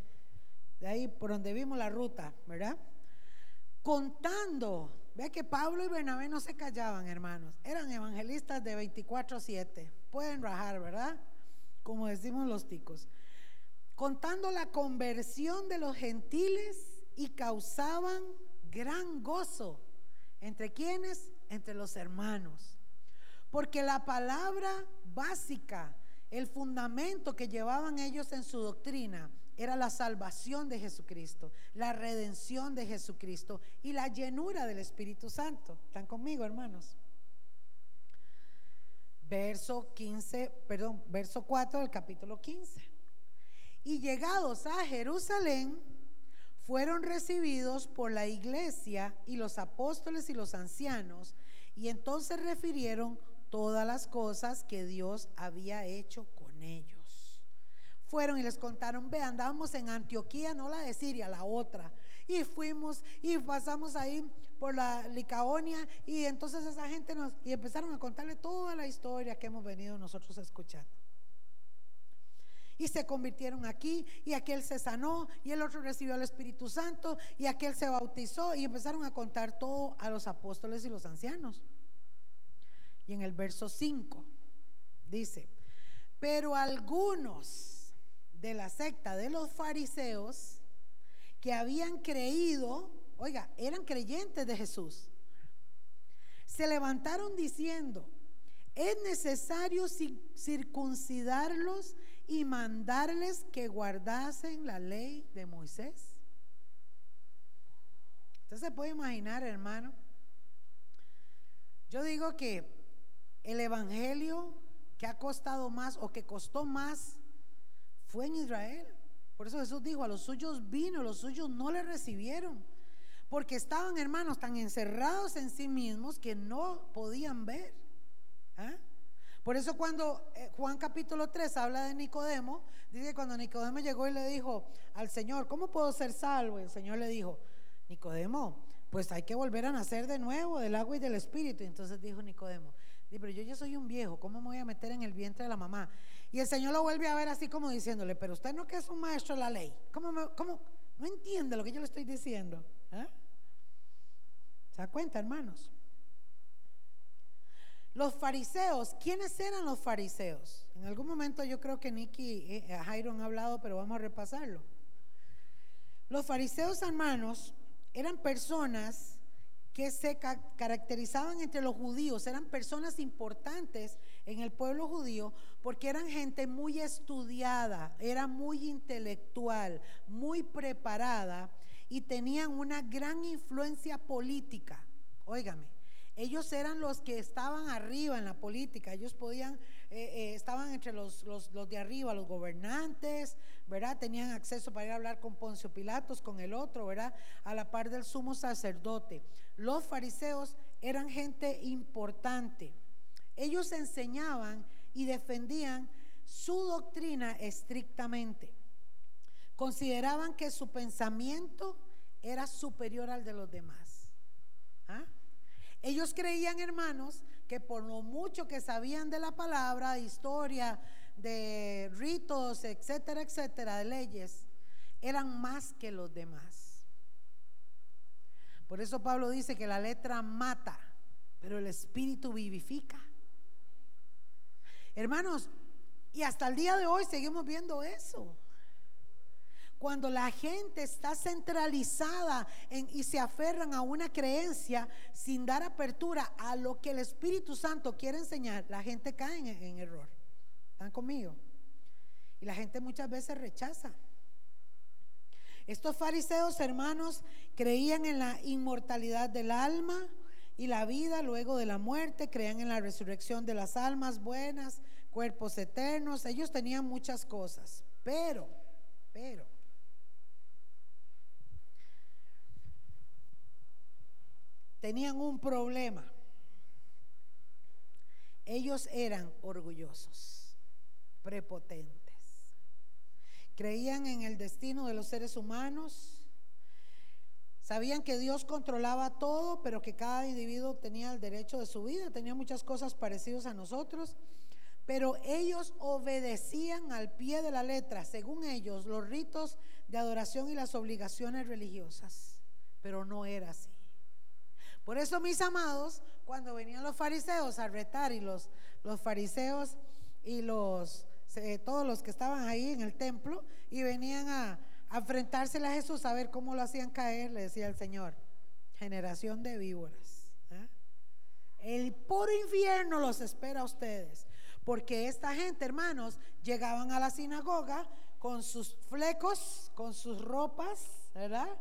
de ahí por donde vimos la ruta, ¿verdad? Contando Ve que Pablo y Bernabé no se callaban, hermanos. Eran evangelistas de 24-7. Pueden rajar, ¿verdad? Como decimos los ticos. Contando la conversión de los gentiles y causaban gran gozo. ¿Entre quienes? Entre los hermanos. Porque la palabra básica, el fundamento que llevaban ellos en su doctrina, era la salvación de Jesucristo, la redención de Jesucristo y la llenura del Espíritu Santo. ¿Están conmigo, hermanos? Verso 15, perdón, verso 4 del capítulo 15. Y llegados a Jerusalén, fueron recibidos por la iglesia y los apóstoles y los ancianos, y entonces refirieron todas las cosas que Dios había hecho con ellos fueron y les contaron, ve, andábamos en Antioquía, no la de Siria, la otra. Y fuimos y pasamos ahí por la Licaonia y entonces esa gente nos, y empezaron a contarle toda la historia que hemos venido nosotros escuchando. Y se convirtieron aquí y aquel se sanó y el otro recibió el Espíritu Santo y aquel se bautizó y empezaron a contar todo a los apóstoles y los ancianos. Y en el verso 5 dice, pero algunos de la secta de los fariseos que habían creído, oiga, eran creyentes de Jesús, se levantaron diciendo, es necesario circuncidarlos y mandarles que guardasen la ley de Moisés. Usted se puede imaginar, hermano. Yo digo que el Evangelio que ha costado más o que costó más fue en Israel. Por eso Jesús dijo, a los suyos vino, los suyos no le recibieron. Porque estaban, hermanos, tan encerrados en sí mismos que no podían ver. ¿ah? Por eso cuando eh, Juan capítulo 3 habla de Nicodemo, dice cuando Nicodemo llegó y le dijo al Señor, ¿cómo puedo ser salvo? El Señor le dijo, Nicodemo, pues hay que volver a nacer de nuevo del agua y del espíritu. Y entonces dijo Nicodemo, pero yo ya soy un viejo, ¿cómo me voy a meter en el vientre de la mamá? Y el Señor lo vuelve a ver así como diciéndole, pero usted no que es un maestro de la ley. ¿Cómo, no entiende lo que yo le estoy diciendo? ¿Eh? ¿Se da cuenta, hermanos? Los fariseos, ¿quiénes eran los fariseos? En algún momento yo creo que Nicky y eh, Jairo han hablado, pero vamos a repasarlo. Los fariseos, hermanos, eran personas que se caracterizaban entre los judíos, eran personas importantes en el pueblo judío porque eran gente muy estudiada, era muy intelectual, muy preparada y tenían una gran influencia política. Óigame, ellos eran los que estaban arriba en la política, ellos podían, eh, eh, estaban entre los, los, los, de arriba, los gobernantes, ¿verdad? Tenían acceso para ir a hablar con Poncio Pilatos, con el otro, ¿verdad? A la par del sumo sacerdote. Los fariseos eran gente importante. Ellos enseñaban y defendían su doctrina estrictamente. Consideraban que su pensamiento era superior al de los demás. ¿Ah? Ellos creían, hermanos, que por lo mucho que sabían de la palabra, de historia, de ritos, etcétera, etcétera, de leyes, eran más que los demás. Por eso Pablo dice que la letra mata, pero el espíritu vivifica. Hermanos, y hasta el día de hoy seguimos viendo eso. Cuando la gente está centralizada y se aferran a una creencia sin dar apertura a lo que el Espíritu Santo quiere enseñar, la gente cae en, en error. ¿Están conmigo? Y la gente muchas veces rechaza. Estos fariseos, hermanos, creían en la inmortalidad del alma y la vida luego de la muerte, creían en la resurrección de las almas buenas, cuerpos eternos. Ellos tenían muchas cosas, pero, pero, tenían un problema. Ellos eran orgullosos, prepotentes. Creían en el destino de los seres humanos. Sabían que Dios controlaba todo, pero que cada individuo tenía el derecho de su vida. Tenía muchas cosas parecidas a nosotros. Pero ellos obedecían al pie de la letra, según ellos, los ritos de adoración y las obligaciones religiosas. Pero no era así. Por eso, mis amados, cuando venían los fariseos a retar y los, los fariseos y los eh, todos los que estaban ahí en el templo y venían a, a enfrentársele a Jesús a ver cómo lo hacían caer, le decía el Señor, generación de víboras. ¿eh? El puro infierno los espera a ustedes, porque esta gente, hermanos, llegaban a la sinagoga con sus flecos, con sus ropas, ¿verdad?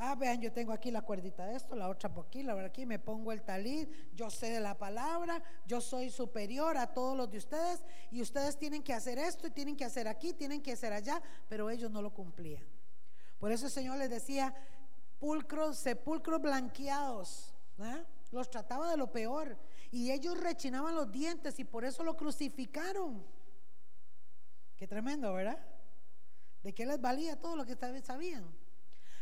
Ah, vean, yo tengo aquí la cuerdita de esto, la otra por aquí, la otra aquí, me pongo el talid, yo sé de la palabra, yo soy superior a todos los de ustedes y ustedes tienen que hacer esto y tienen que hacer aquí, tienen que hacer allá, pero ellos no lo cumplían. Por eso el Señor les decía, pulcros, sepulcros blanqueados, los trataba de lo peor y ellos rechinaban los dientes y por eso lo crucificaron. Qué tremendo, ¿verdad? ¿De qué les valía todo lo que sabían?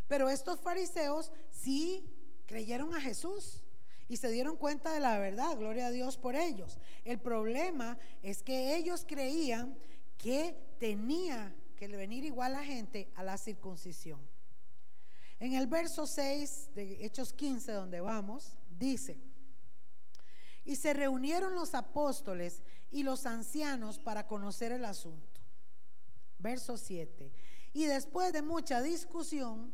Pero estos fariseos sí creyeron a Jesús y se dieron cuenta de la verdad, gloria a Dios por ellos. El problema es que ellos creían que tenía que venir igual la gente a la circuncisión. En el verso 6 de Hechos 15, donde vamos, dice, y se reunieron los apóstoles y los ancianos para conocer el asunto. Verso 7. Y después de mucha discusión,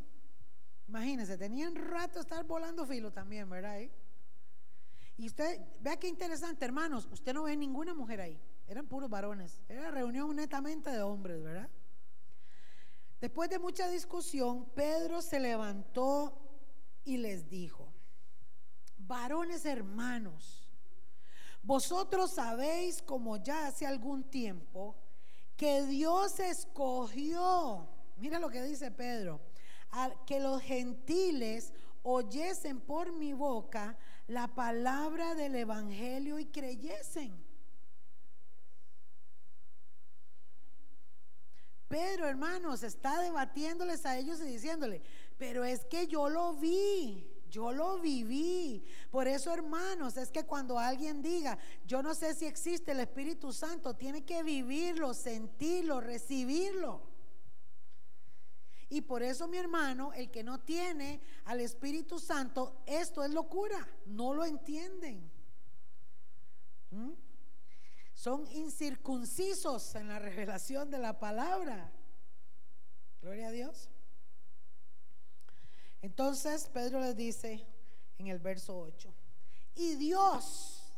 Imagínense, tenían rato estar volando filo también, ¿verdad? Y usted, vea qué interesante, hermanos, usted no ve ninguna mujer ahí, eran puros varones, era reunión netamente de hombres, ¿verdad? Después de mucha discusión, Pedro se levantó y les dijo, varones hermanos, vosotros sabéis como ya hace algún tiempo que Dios escogió, mira lo que dice Pedro, que los gentiles oyesen por mi boca la palabra del Evangelio y creyesen. Pedro, hermanos, está debatiéndoles a ellos y diciéndole, pero es que yo lo vi, yo lo viví. Por eso, hermanos, es que cuando alguien diga, yo no sé si existe el Espíritu Santo, tiene que vivirlo, sentirlo, recibirlo. Y por eso, mi hermano, el que no tiene al Espíritu Santo, esto es locura, no lo entienden. ¿Mm? Son incircuncisos en la revelación de la palabra. Gloria a Dios. Entonces Pedro les dice en el verso 8, y Dios,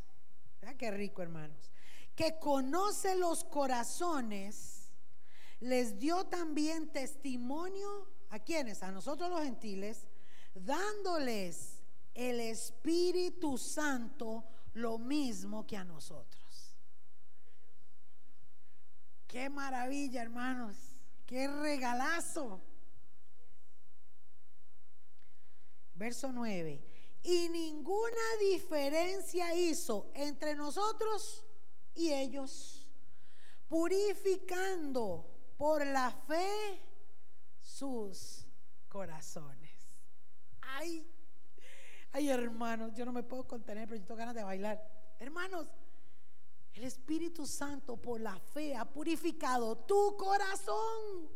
qué rico hermanos, que conoce los corazones, les dio también testimonio a quienes, a nosotros los gentiles, dándoles el Espíritu Santo lo mismo que a nosotros. Qué maravilla, hermanos. Qué regalazo. Verso 9. Y ninguna diferencia hizo entre nosotros y ellos, purificando por la fe sus corazones. Ay, ay hermanos, yo no me puedo contener, pero yo tengo ganas de bailar. Hermanos, el Espíritu Santo por la fe ha purificado tu corazón.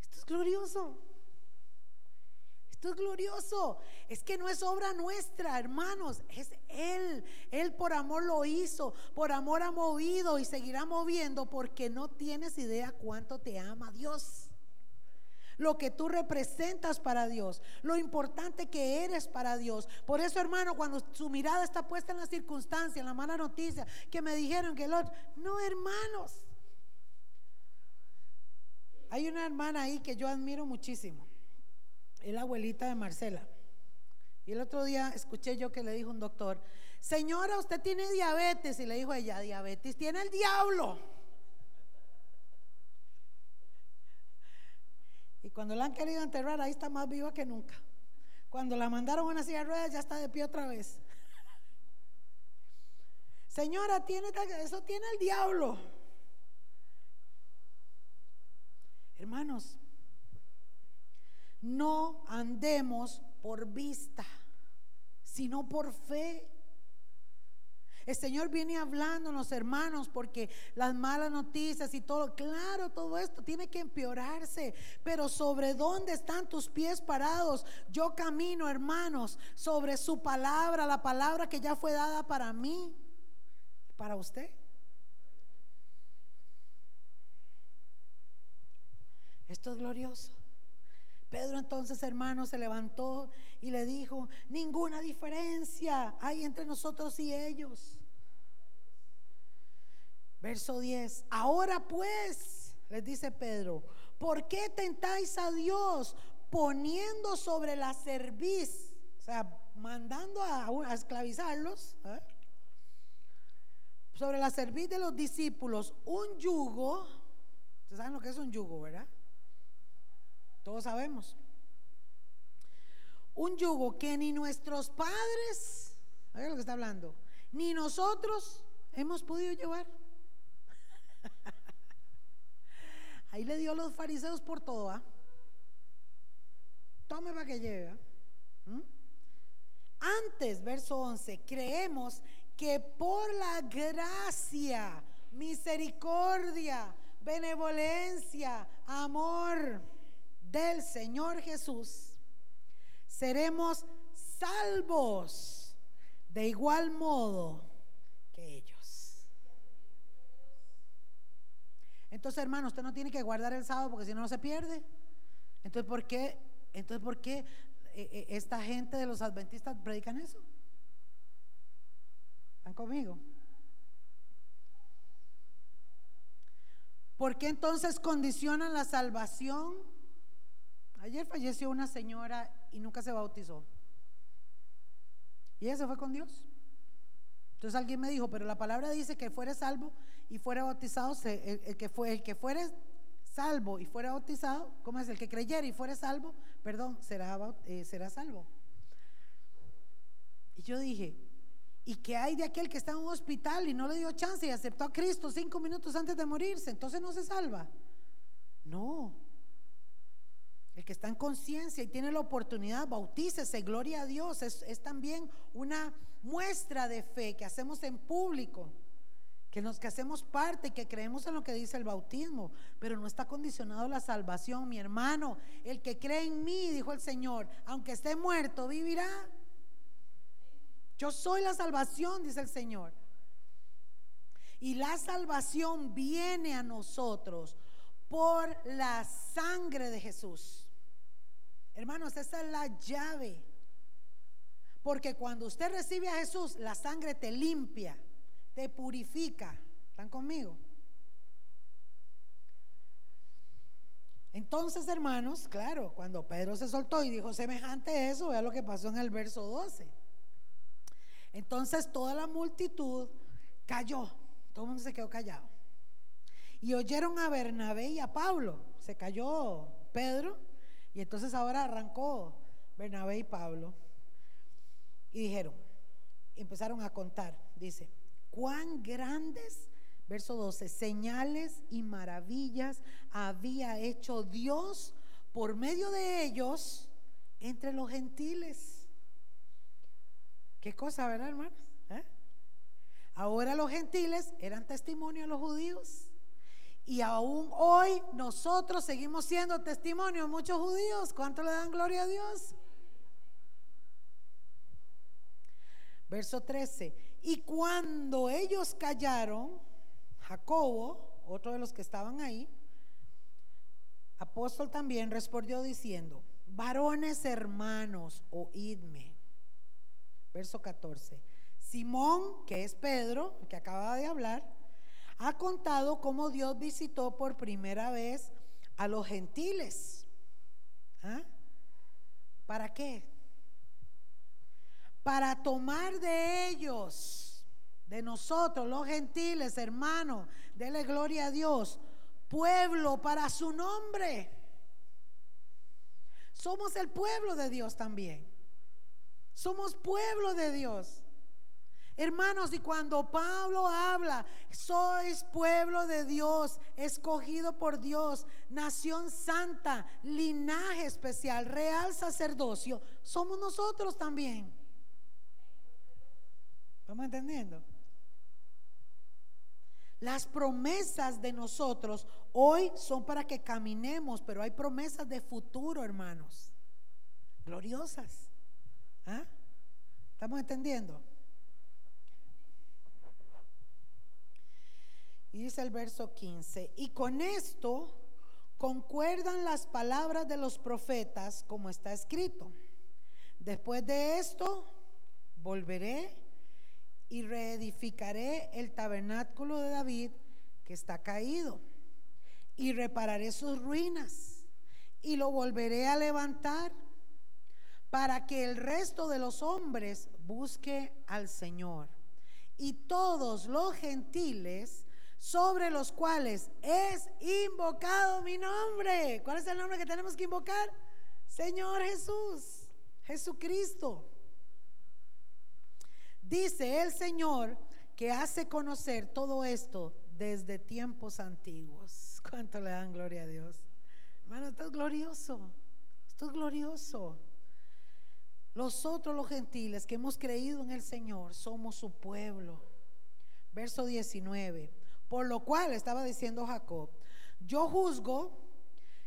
Esto es glorioso. Esto es glorioso. Es que no es obra nuestra, hermanos. Es Él. Él por amor lo hizo. Por amor ha movido y seguirá moviendo porque no tienes idea cuánto te ama Dios. Lo que tú representas para Dios. Lo importante que eres para Dios. Por eso, hermano, cuando su mirada está puesta en la circunstancia, en la mala noticia, que me dijeron que el otro. No, hermanos. Hay una hermana ahí que yo admiro muchísimo es la abuelita de Marcela. Y el otro día escuché yo que le dijo un doctor, señora, usted tiene diabetes. Y le dijo ella, diabetes tiene el diablo. Y cuando la han querido enterrar, ahí está más viva que nunca. Cuando la mandaron a una silla de ruedas, ya está de pie otra vez. Señora, tiene, eso tiene el diablo. Hermanos, no andemos por vista, sino por fe. El Señor viene hablándonos, hermanos, porque las malas noticias y todo, claro, todo esto tiene que empeorarse, pero sobre dónde están tus pies parados. Yo camino, hermanos, sobre su palabra, la palabra que ya fue dada para mí, para usted. Esto es glorioso. Pedro entonces, hermano, se levantó y le dijo, ninguna diferencia hay entre nosotros y ellos. Verso 10, ahora pues, les dice Pedro, ¿por qué tentáis a Dios poniendo sobre la cerviz, o sea, mandando a, esclavizarlos, ¿eh? sobre la cerviz de los discípulos un yugo? Ustedes saben lo que es un yugo, ¿verdad? Todos sabemos. Un yugo que ni nuestros padres, oiga lo que está hablando, ni nosotros hemos podido llevar. Ahí le dio a los fariseos por todo, ¿ah? Tome para que llegue. Antes, verso 11, creemos que por la gracia, misericordia, benevolencia, amor, del Señor Jesús, seremos salvos de igual modo que ellos. Entonces, hermano, usted no tiene que guardar el sábado porque si no, no se pierde. Entonces, ¿por qué? Entonces, ¿por qué eh, eh, esta gente de los adventistas predican eso? ¿Están conmigo? ¿Por qué entonces condicionan la salvación Ayer falleció una señora y nunca se bautizó. Y ella se fue con Dios. Entonces alguien me dijo, pero la palabra dice que fuere salvo y fuera bautizado, el, que fue, el que fuere salvo y fuera bautizado, ¿cómo es? El que creyera y fuere salvo, perdón, será, eh, será salvo. Y yo dije, ¿y qué hay de aquel que está en un hospital y no le dio chance y aceptó a Cristo cinco minutos antes de morirse? Entonces no se salva. No, el que está en conciencia y tiene la oportunidad, bautícese, gloria a Dios. Es, también una muestra de fe que hacemos en público, que nos que hacemos parte, que creemos en lo que dice el bautismo, pero no está condicionado la salvación, mi hermano. El que cree en mí, dijo el Señor, aunque esté muerto, vivirá. Yo soy la salvación, dice el Señor. Y la salvación viene a nosotros por la sangre de Jesús. Hermanos, esa es la llave. Porque cuando usted recibe a Jesús, la sangre te limpia, te purifica. ¿Están conmigo? Entonces, hermanos, claro, cuando Pedro se soltó y dijo semejante eso, vea lo que pasó en el verso 12. Entonces toda la multitud cayó, todo el mundo se quedó callado. Y oyeron a Bernabé y a Pablo. Se cayó Pedro y entonces ahora arrancó Bernabé y Pablo. Y dijeron, empezaron a contar, dice, cuán grandes Verso 12, señales y maravillas había hecho Dios por medio de ellos entre los gentiles. ¿Qué cosa, verdad, hermanos? ¿Eh? Ahora los gentiles eran testimonio a los judíos. Y aún hoy nosotros seguimos siendo testimonio muchos judíos. ¿Cuánto le dan gloria a Dios? Verso 13. Y cuando ellos callaron, Jacobo, otro de los que estaban ahí, apóstol también, respondió diciendo, varones hermanos, oídme. Verso 14. Simón, que es Pedro, que acaba de hablar, ha contado cómo Dios visitó por primera vez a los gentiles. ¿Ah? ¿Para qué? Para tomar de ellos de nosotros, los gentiles, hermanos, dele gloria a Dios, pueblo para su nombre. Somos el pueblo de Dios también. Somos pueblo de Dios. Hermanos, y cuando Pablo habla, sois pueblo de Dios, escogido por Dios, nación santa, linaje especial, real sacerdocio, somos nosotros también. ¿Vamos entendiendo? Las promesas de nosotros hoy son para que caminemos, pero hay promesas de futuro, hermanos. Gloriosas. ¿Ah? ¿Estamos entendiendo? Y dice el verso 15, y con esto concuerdan las palabras de los profetas como está escrito. Después de esto, volveré y reedificaré el tabernáculo de David que está caído y repararé sus ruinas y lo volveré a levantar para que el resto de los hombres busque al Señor y todos los gentiles sobre los cuales es invocado mi nombre. ¿Cuál es el nombre que tenemos que invocar? Señor Jesús, Jesucristo. Dice el Señor que hace conocer todo esto desde tiempos antiguos. ¿Cuánto le dan gloria a Dios? Hermano, esto es glorioso. Esto es glorioso. Nosotros los gentiles que hemos creído en el Señor somos su pueblo. Verso 19. Por lo cual estaba diciendo Jacob, yo juzgo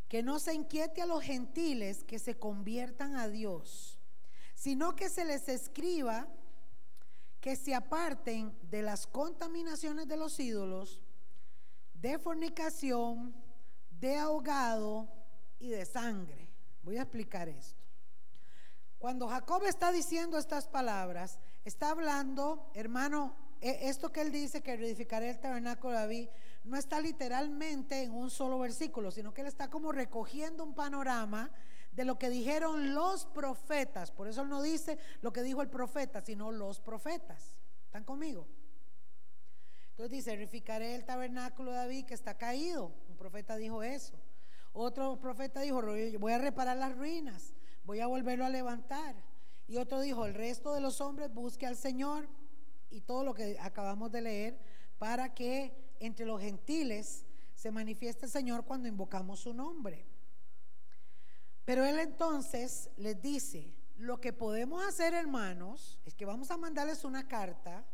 que no se inquiete a los gentiles que se conviertan a Dios, sino que se les escriba que se aparten de las contaminaciones de los ídolos, de fornicación, de ahogado y de sangre. Voy a explicar esto. Cuando Jacob está diciendo estas palabras, está hablando, hermano, esto que él dice, que reedificaré el tabernáculo de David, no está literalmente en un solo versículo, sino que él está como recogiendo un panorama de lo que dijeron los profetas. Por eso él no dice lo que dijo el profeta, sino los profetas. ¿Están conmigo? Entonces dice, edificaré el tabernáculo de David que está caído. Un profeta dijo eso. Otro profeta dijo, voy a reparar las ruinas, voy a volverlo a levantar. Y otro dijo, el resto de los hombres busque al Señor y todo lo que acabamos de leer para que entre los gentiles se manifieste el Señor cuando invocamos su nombre. Pero él entonces les dice, lo que podemos hacer, hermanos, es que vamos a mandarles una carta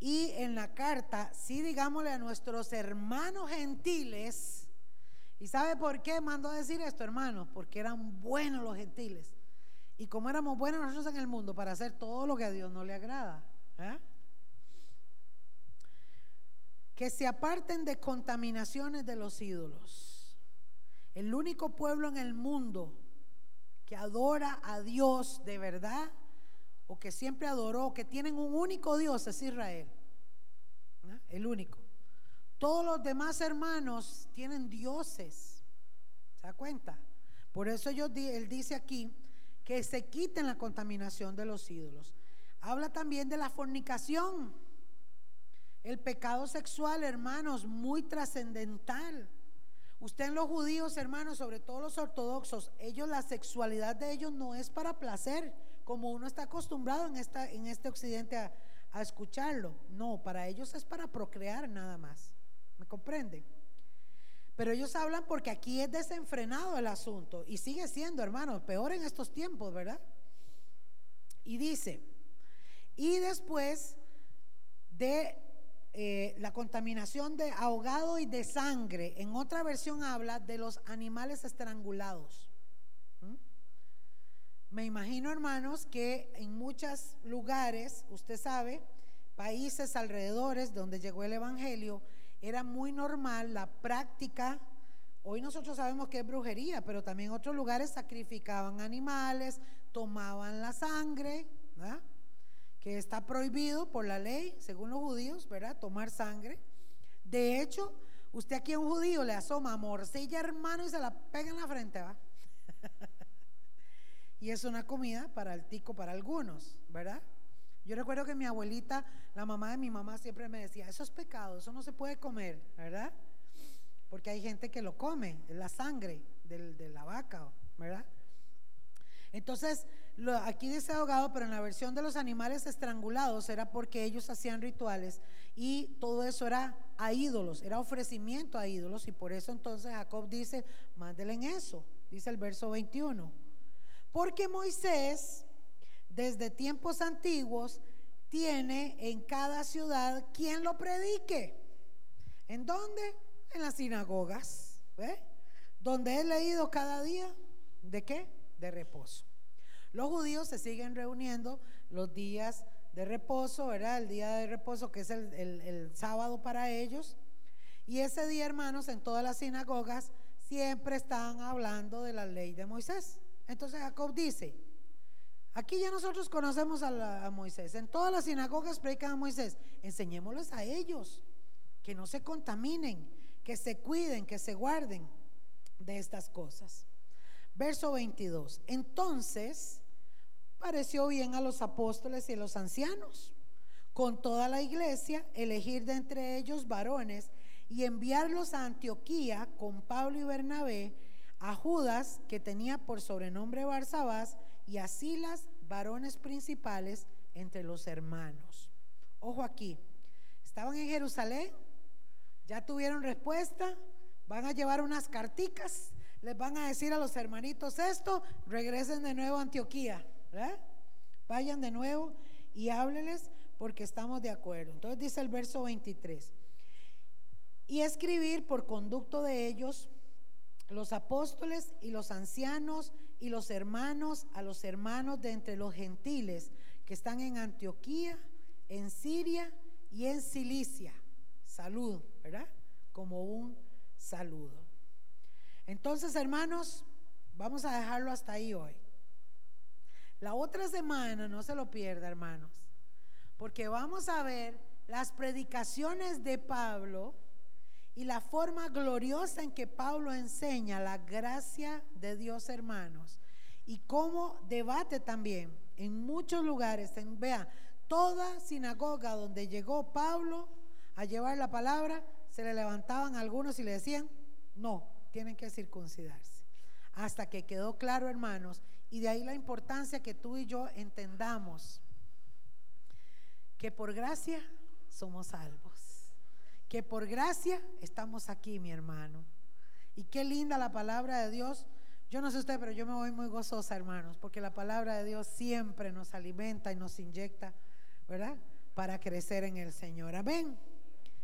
y en la carta, sí digámosle a nuestros hermanos gentiles, ¿y sabe por qué mando a decir esto, hermanos? Porque eran buenos los gentiles. Y como éramos buenos nosotros en el mundo para hacer todo lo que a Dios no le agrada. ¿eh? Que se aparten de contaminaciones de los ídolos el único pueblo en el mundo que adora a Dios de verdad o que siempre adoró, que tienen un único Dios, es Israel. El único. Todos los demás hermanos tienen dioses. ¿Se da cuenta? Por eso yo, él dice aquí que se quiten la contaminación de los ídolos. Habla también de la fornicación. El pecado sexual, hermanos, muy trascendental. Usted en los judíos, hermanos, sobre todo los ortodoxos, ellos la sexualidad de ellos no es para placer, como uno está acostumbrado en, esta, en este occidente a, a escucharlo. No, para ellos es para procrear nada más. ¿Me comprende? Pero ellos hablan porque aquí es desenfrenado el asunto y sigue siendo, hermanos, peor en estos tiempos, ¿verdad? Y dice, y después de eh, la contaminación de ahogado y de sangre, en otra versión habla de los animales estrangulados. ¿Mm? Me imagino, hermanos, que en muchos lugares, usted sabe, países alrededores donde llegó el Evangelio, era muy normal la práctica. Hoy nosotros sabemos que es brujería, pero también en otros lugares sacrificaban animales, tomaban la sangre, que está prohibido por la ley, según los judíos, ¿verdad? Tomar sangre. De hecho, usted aquí un judío le asoma morcilla, hermano, y se la pega en la frente, ¿va? y es una comida para el tico para algunos, ¿verdad? Yo recuerdo que mi abuelita, la mamá de mi mamá, siempre me decía, eso es pecado, eso no se puede comer, ¿verdad? Porque hay gente que lo come, es la sangre de la vaca, ¿verdad? Entonces, aquí dice ahogado, pero en la versión de los animales estrangulados era porque ellos hacían rituales y todo eso era a ídolos, era ofrecimiento a ídolos y por eso entonces Jacob dice, mándele en eso, dice el verso 21. Porque Moisés desde tiempos antiguos, tiene en cada ciudad quien lo predique. ¿En dónde? En las sinagogas. ¿Ve? Donde he leído cada día. ¿De qué? De reposo. Los judíos se siguen reuniendo los días de reposo, ¿verdad? El día de reposo que es el, sábado para ellos. Y ese día, hermanos, en todas las sinagogas siempre están hablando de la ley de Moisés. Entonces Jacob dice, Aquí ya nosotros conocemos a, Moisés. En todas las sinagogas predican a Moisés. Enseñémosles a ellos que no se contaminen, que se cuiden, que se guarden de estas cosas. Verso 22. Entonces pareció bien a los apóstoles y a los ancianos, con toda la iglesia, elegir de entre ellos varones y enviarlos a Antioquía con Pablo y Bernabé, a Judas, que tenía por sobrenombre Barsabás, y así las varones principales entre los hermanos. Ojo aquí, estaban en Jerusalén, ya tuvieron respuesta, van a llevar unas carticas, les van a decir a los hermanitos esto, regresen de nuevo a Antioquía, vayan de nuevo y hábleles porque estamos de acuerdo. Entonces dice el verso 23, y escribir por conducto de ellos los apóstoles y los ancianos y los hermanos a los hermanos de entre los gentiles que están en Antioquía, en Siria y en Cilicia. Salud, ¿verdad? Como un saludo. Entonces, hermanos, vamos a dejarlo hasta ahí hoy. La otra semana, no se lo pierda, hermanos, porque vamos a ver las predicaciones de Pablo y la forma gloriosa en que Pablo enseña la gracia de Dios, hermanos, y cómo debate también en muchos lugares, en, vea, toda sinagoga donde llegó Pablo a llevar la palabra, se le levantaban algunos y le decían, no, tienen que circuncidarse. Hasta que quedó claro, hermanos, y de ahí la importancia que tú y yo entendamos que por gracia somos salvos que por gracia estamos aquí, mi hermano. Y qué linda la palabra de Dios. Yo no sé usted, pero yo me voy muy gozosa, hermanos, porque la palabra de Dios siempre nos alimenta y nos inyecta, ¿verdad? Para crecer en el Señor. Amén.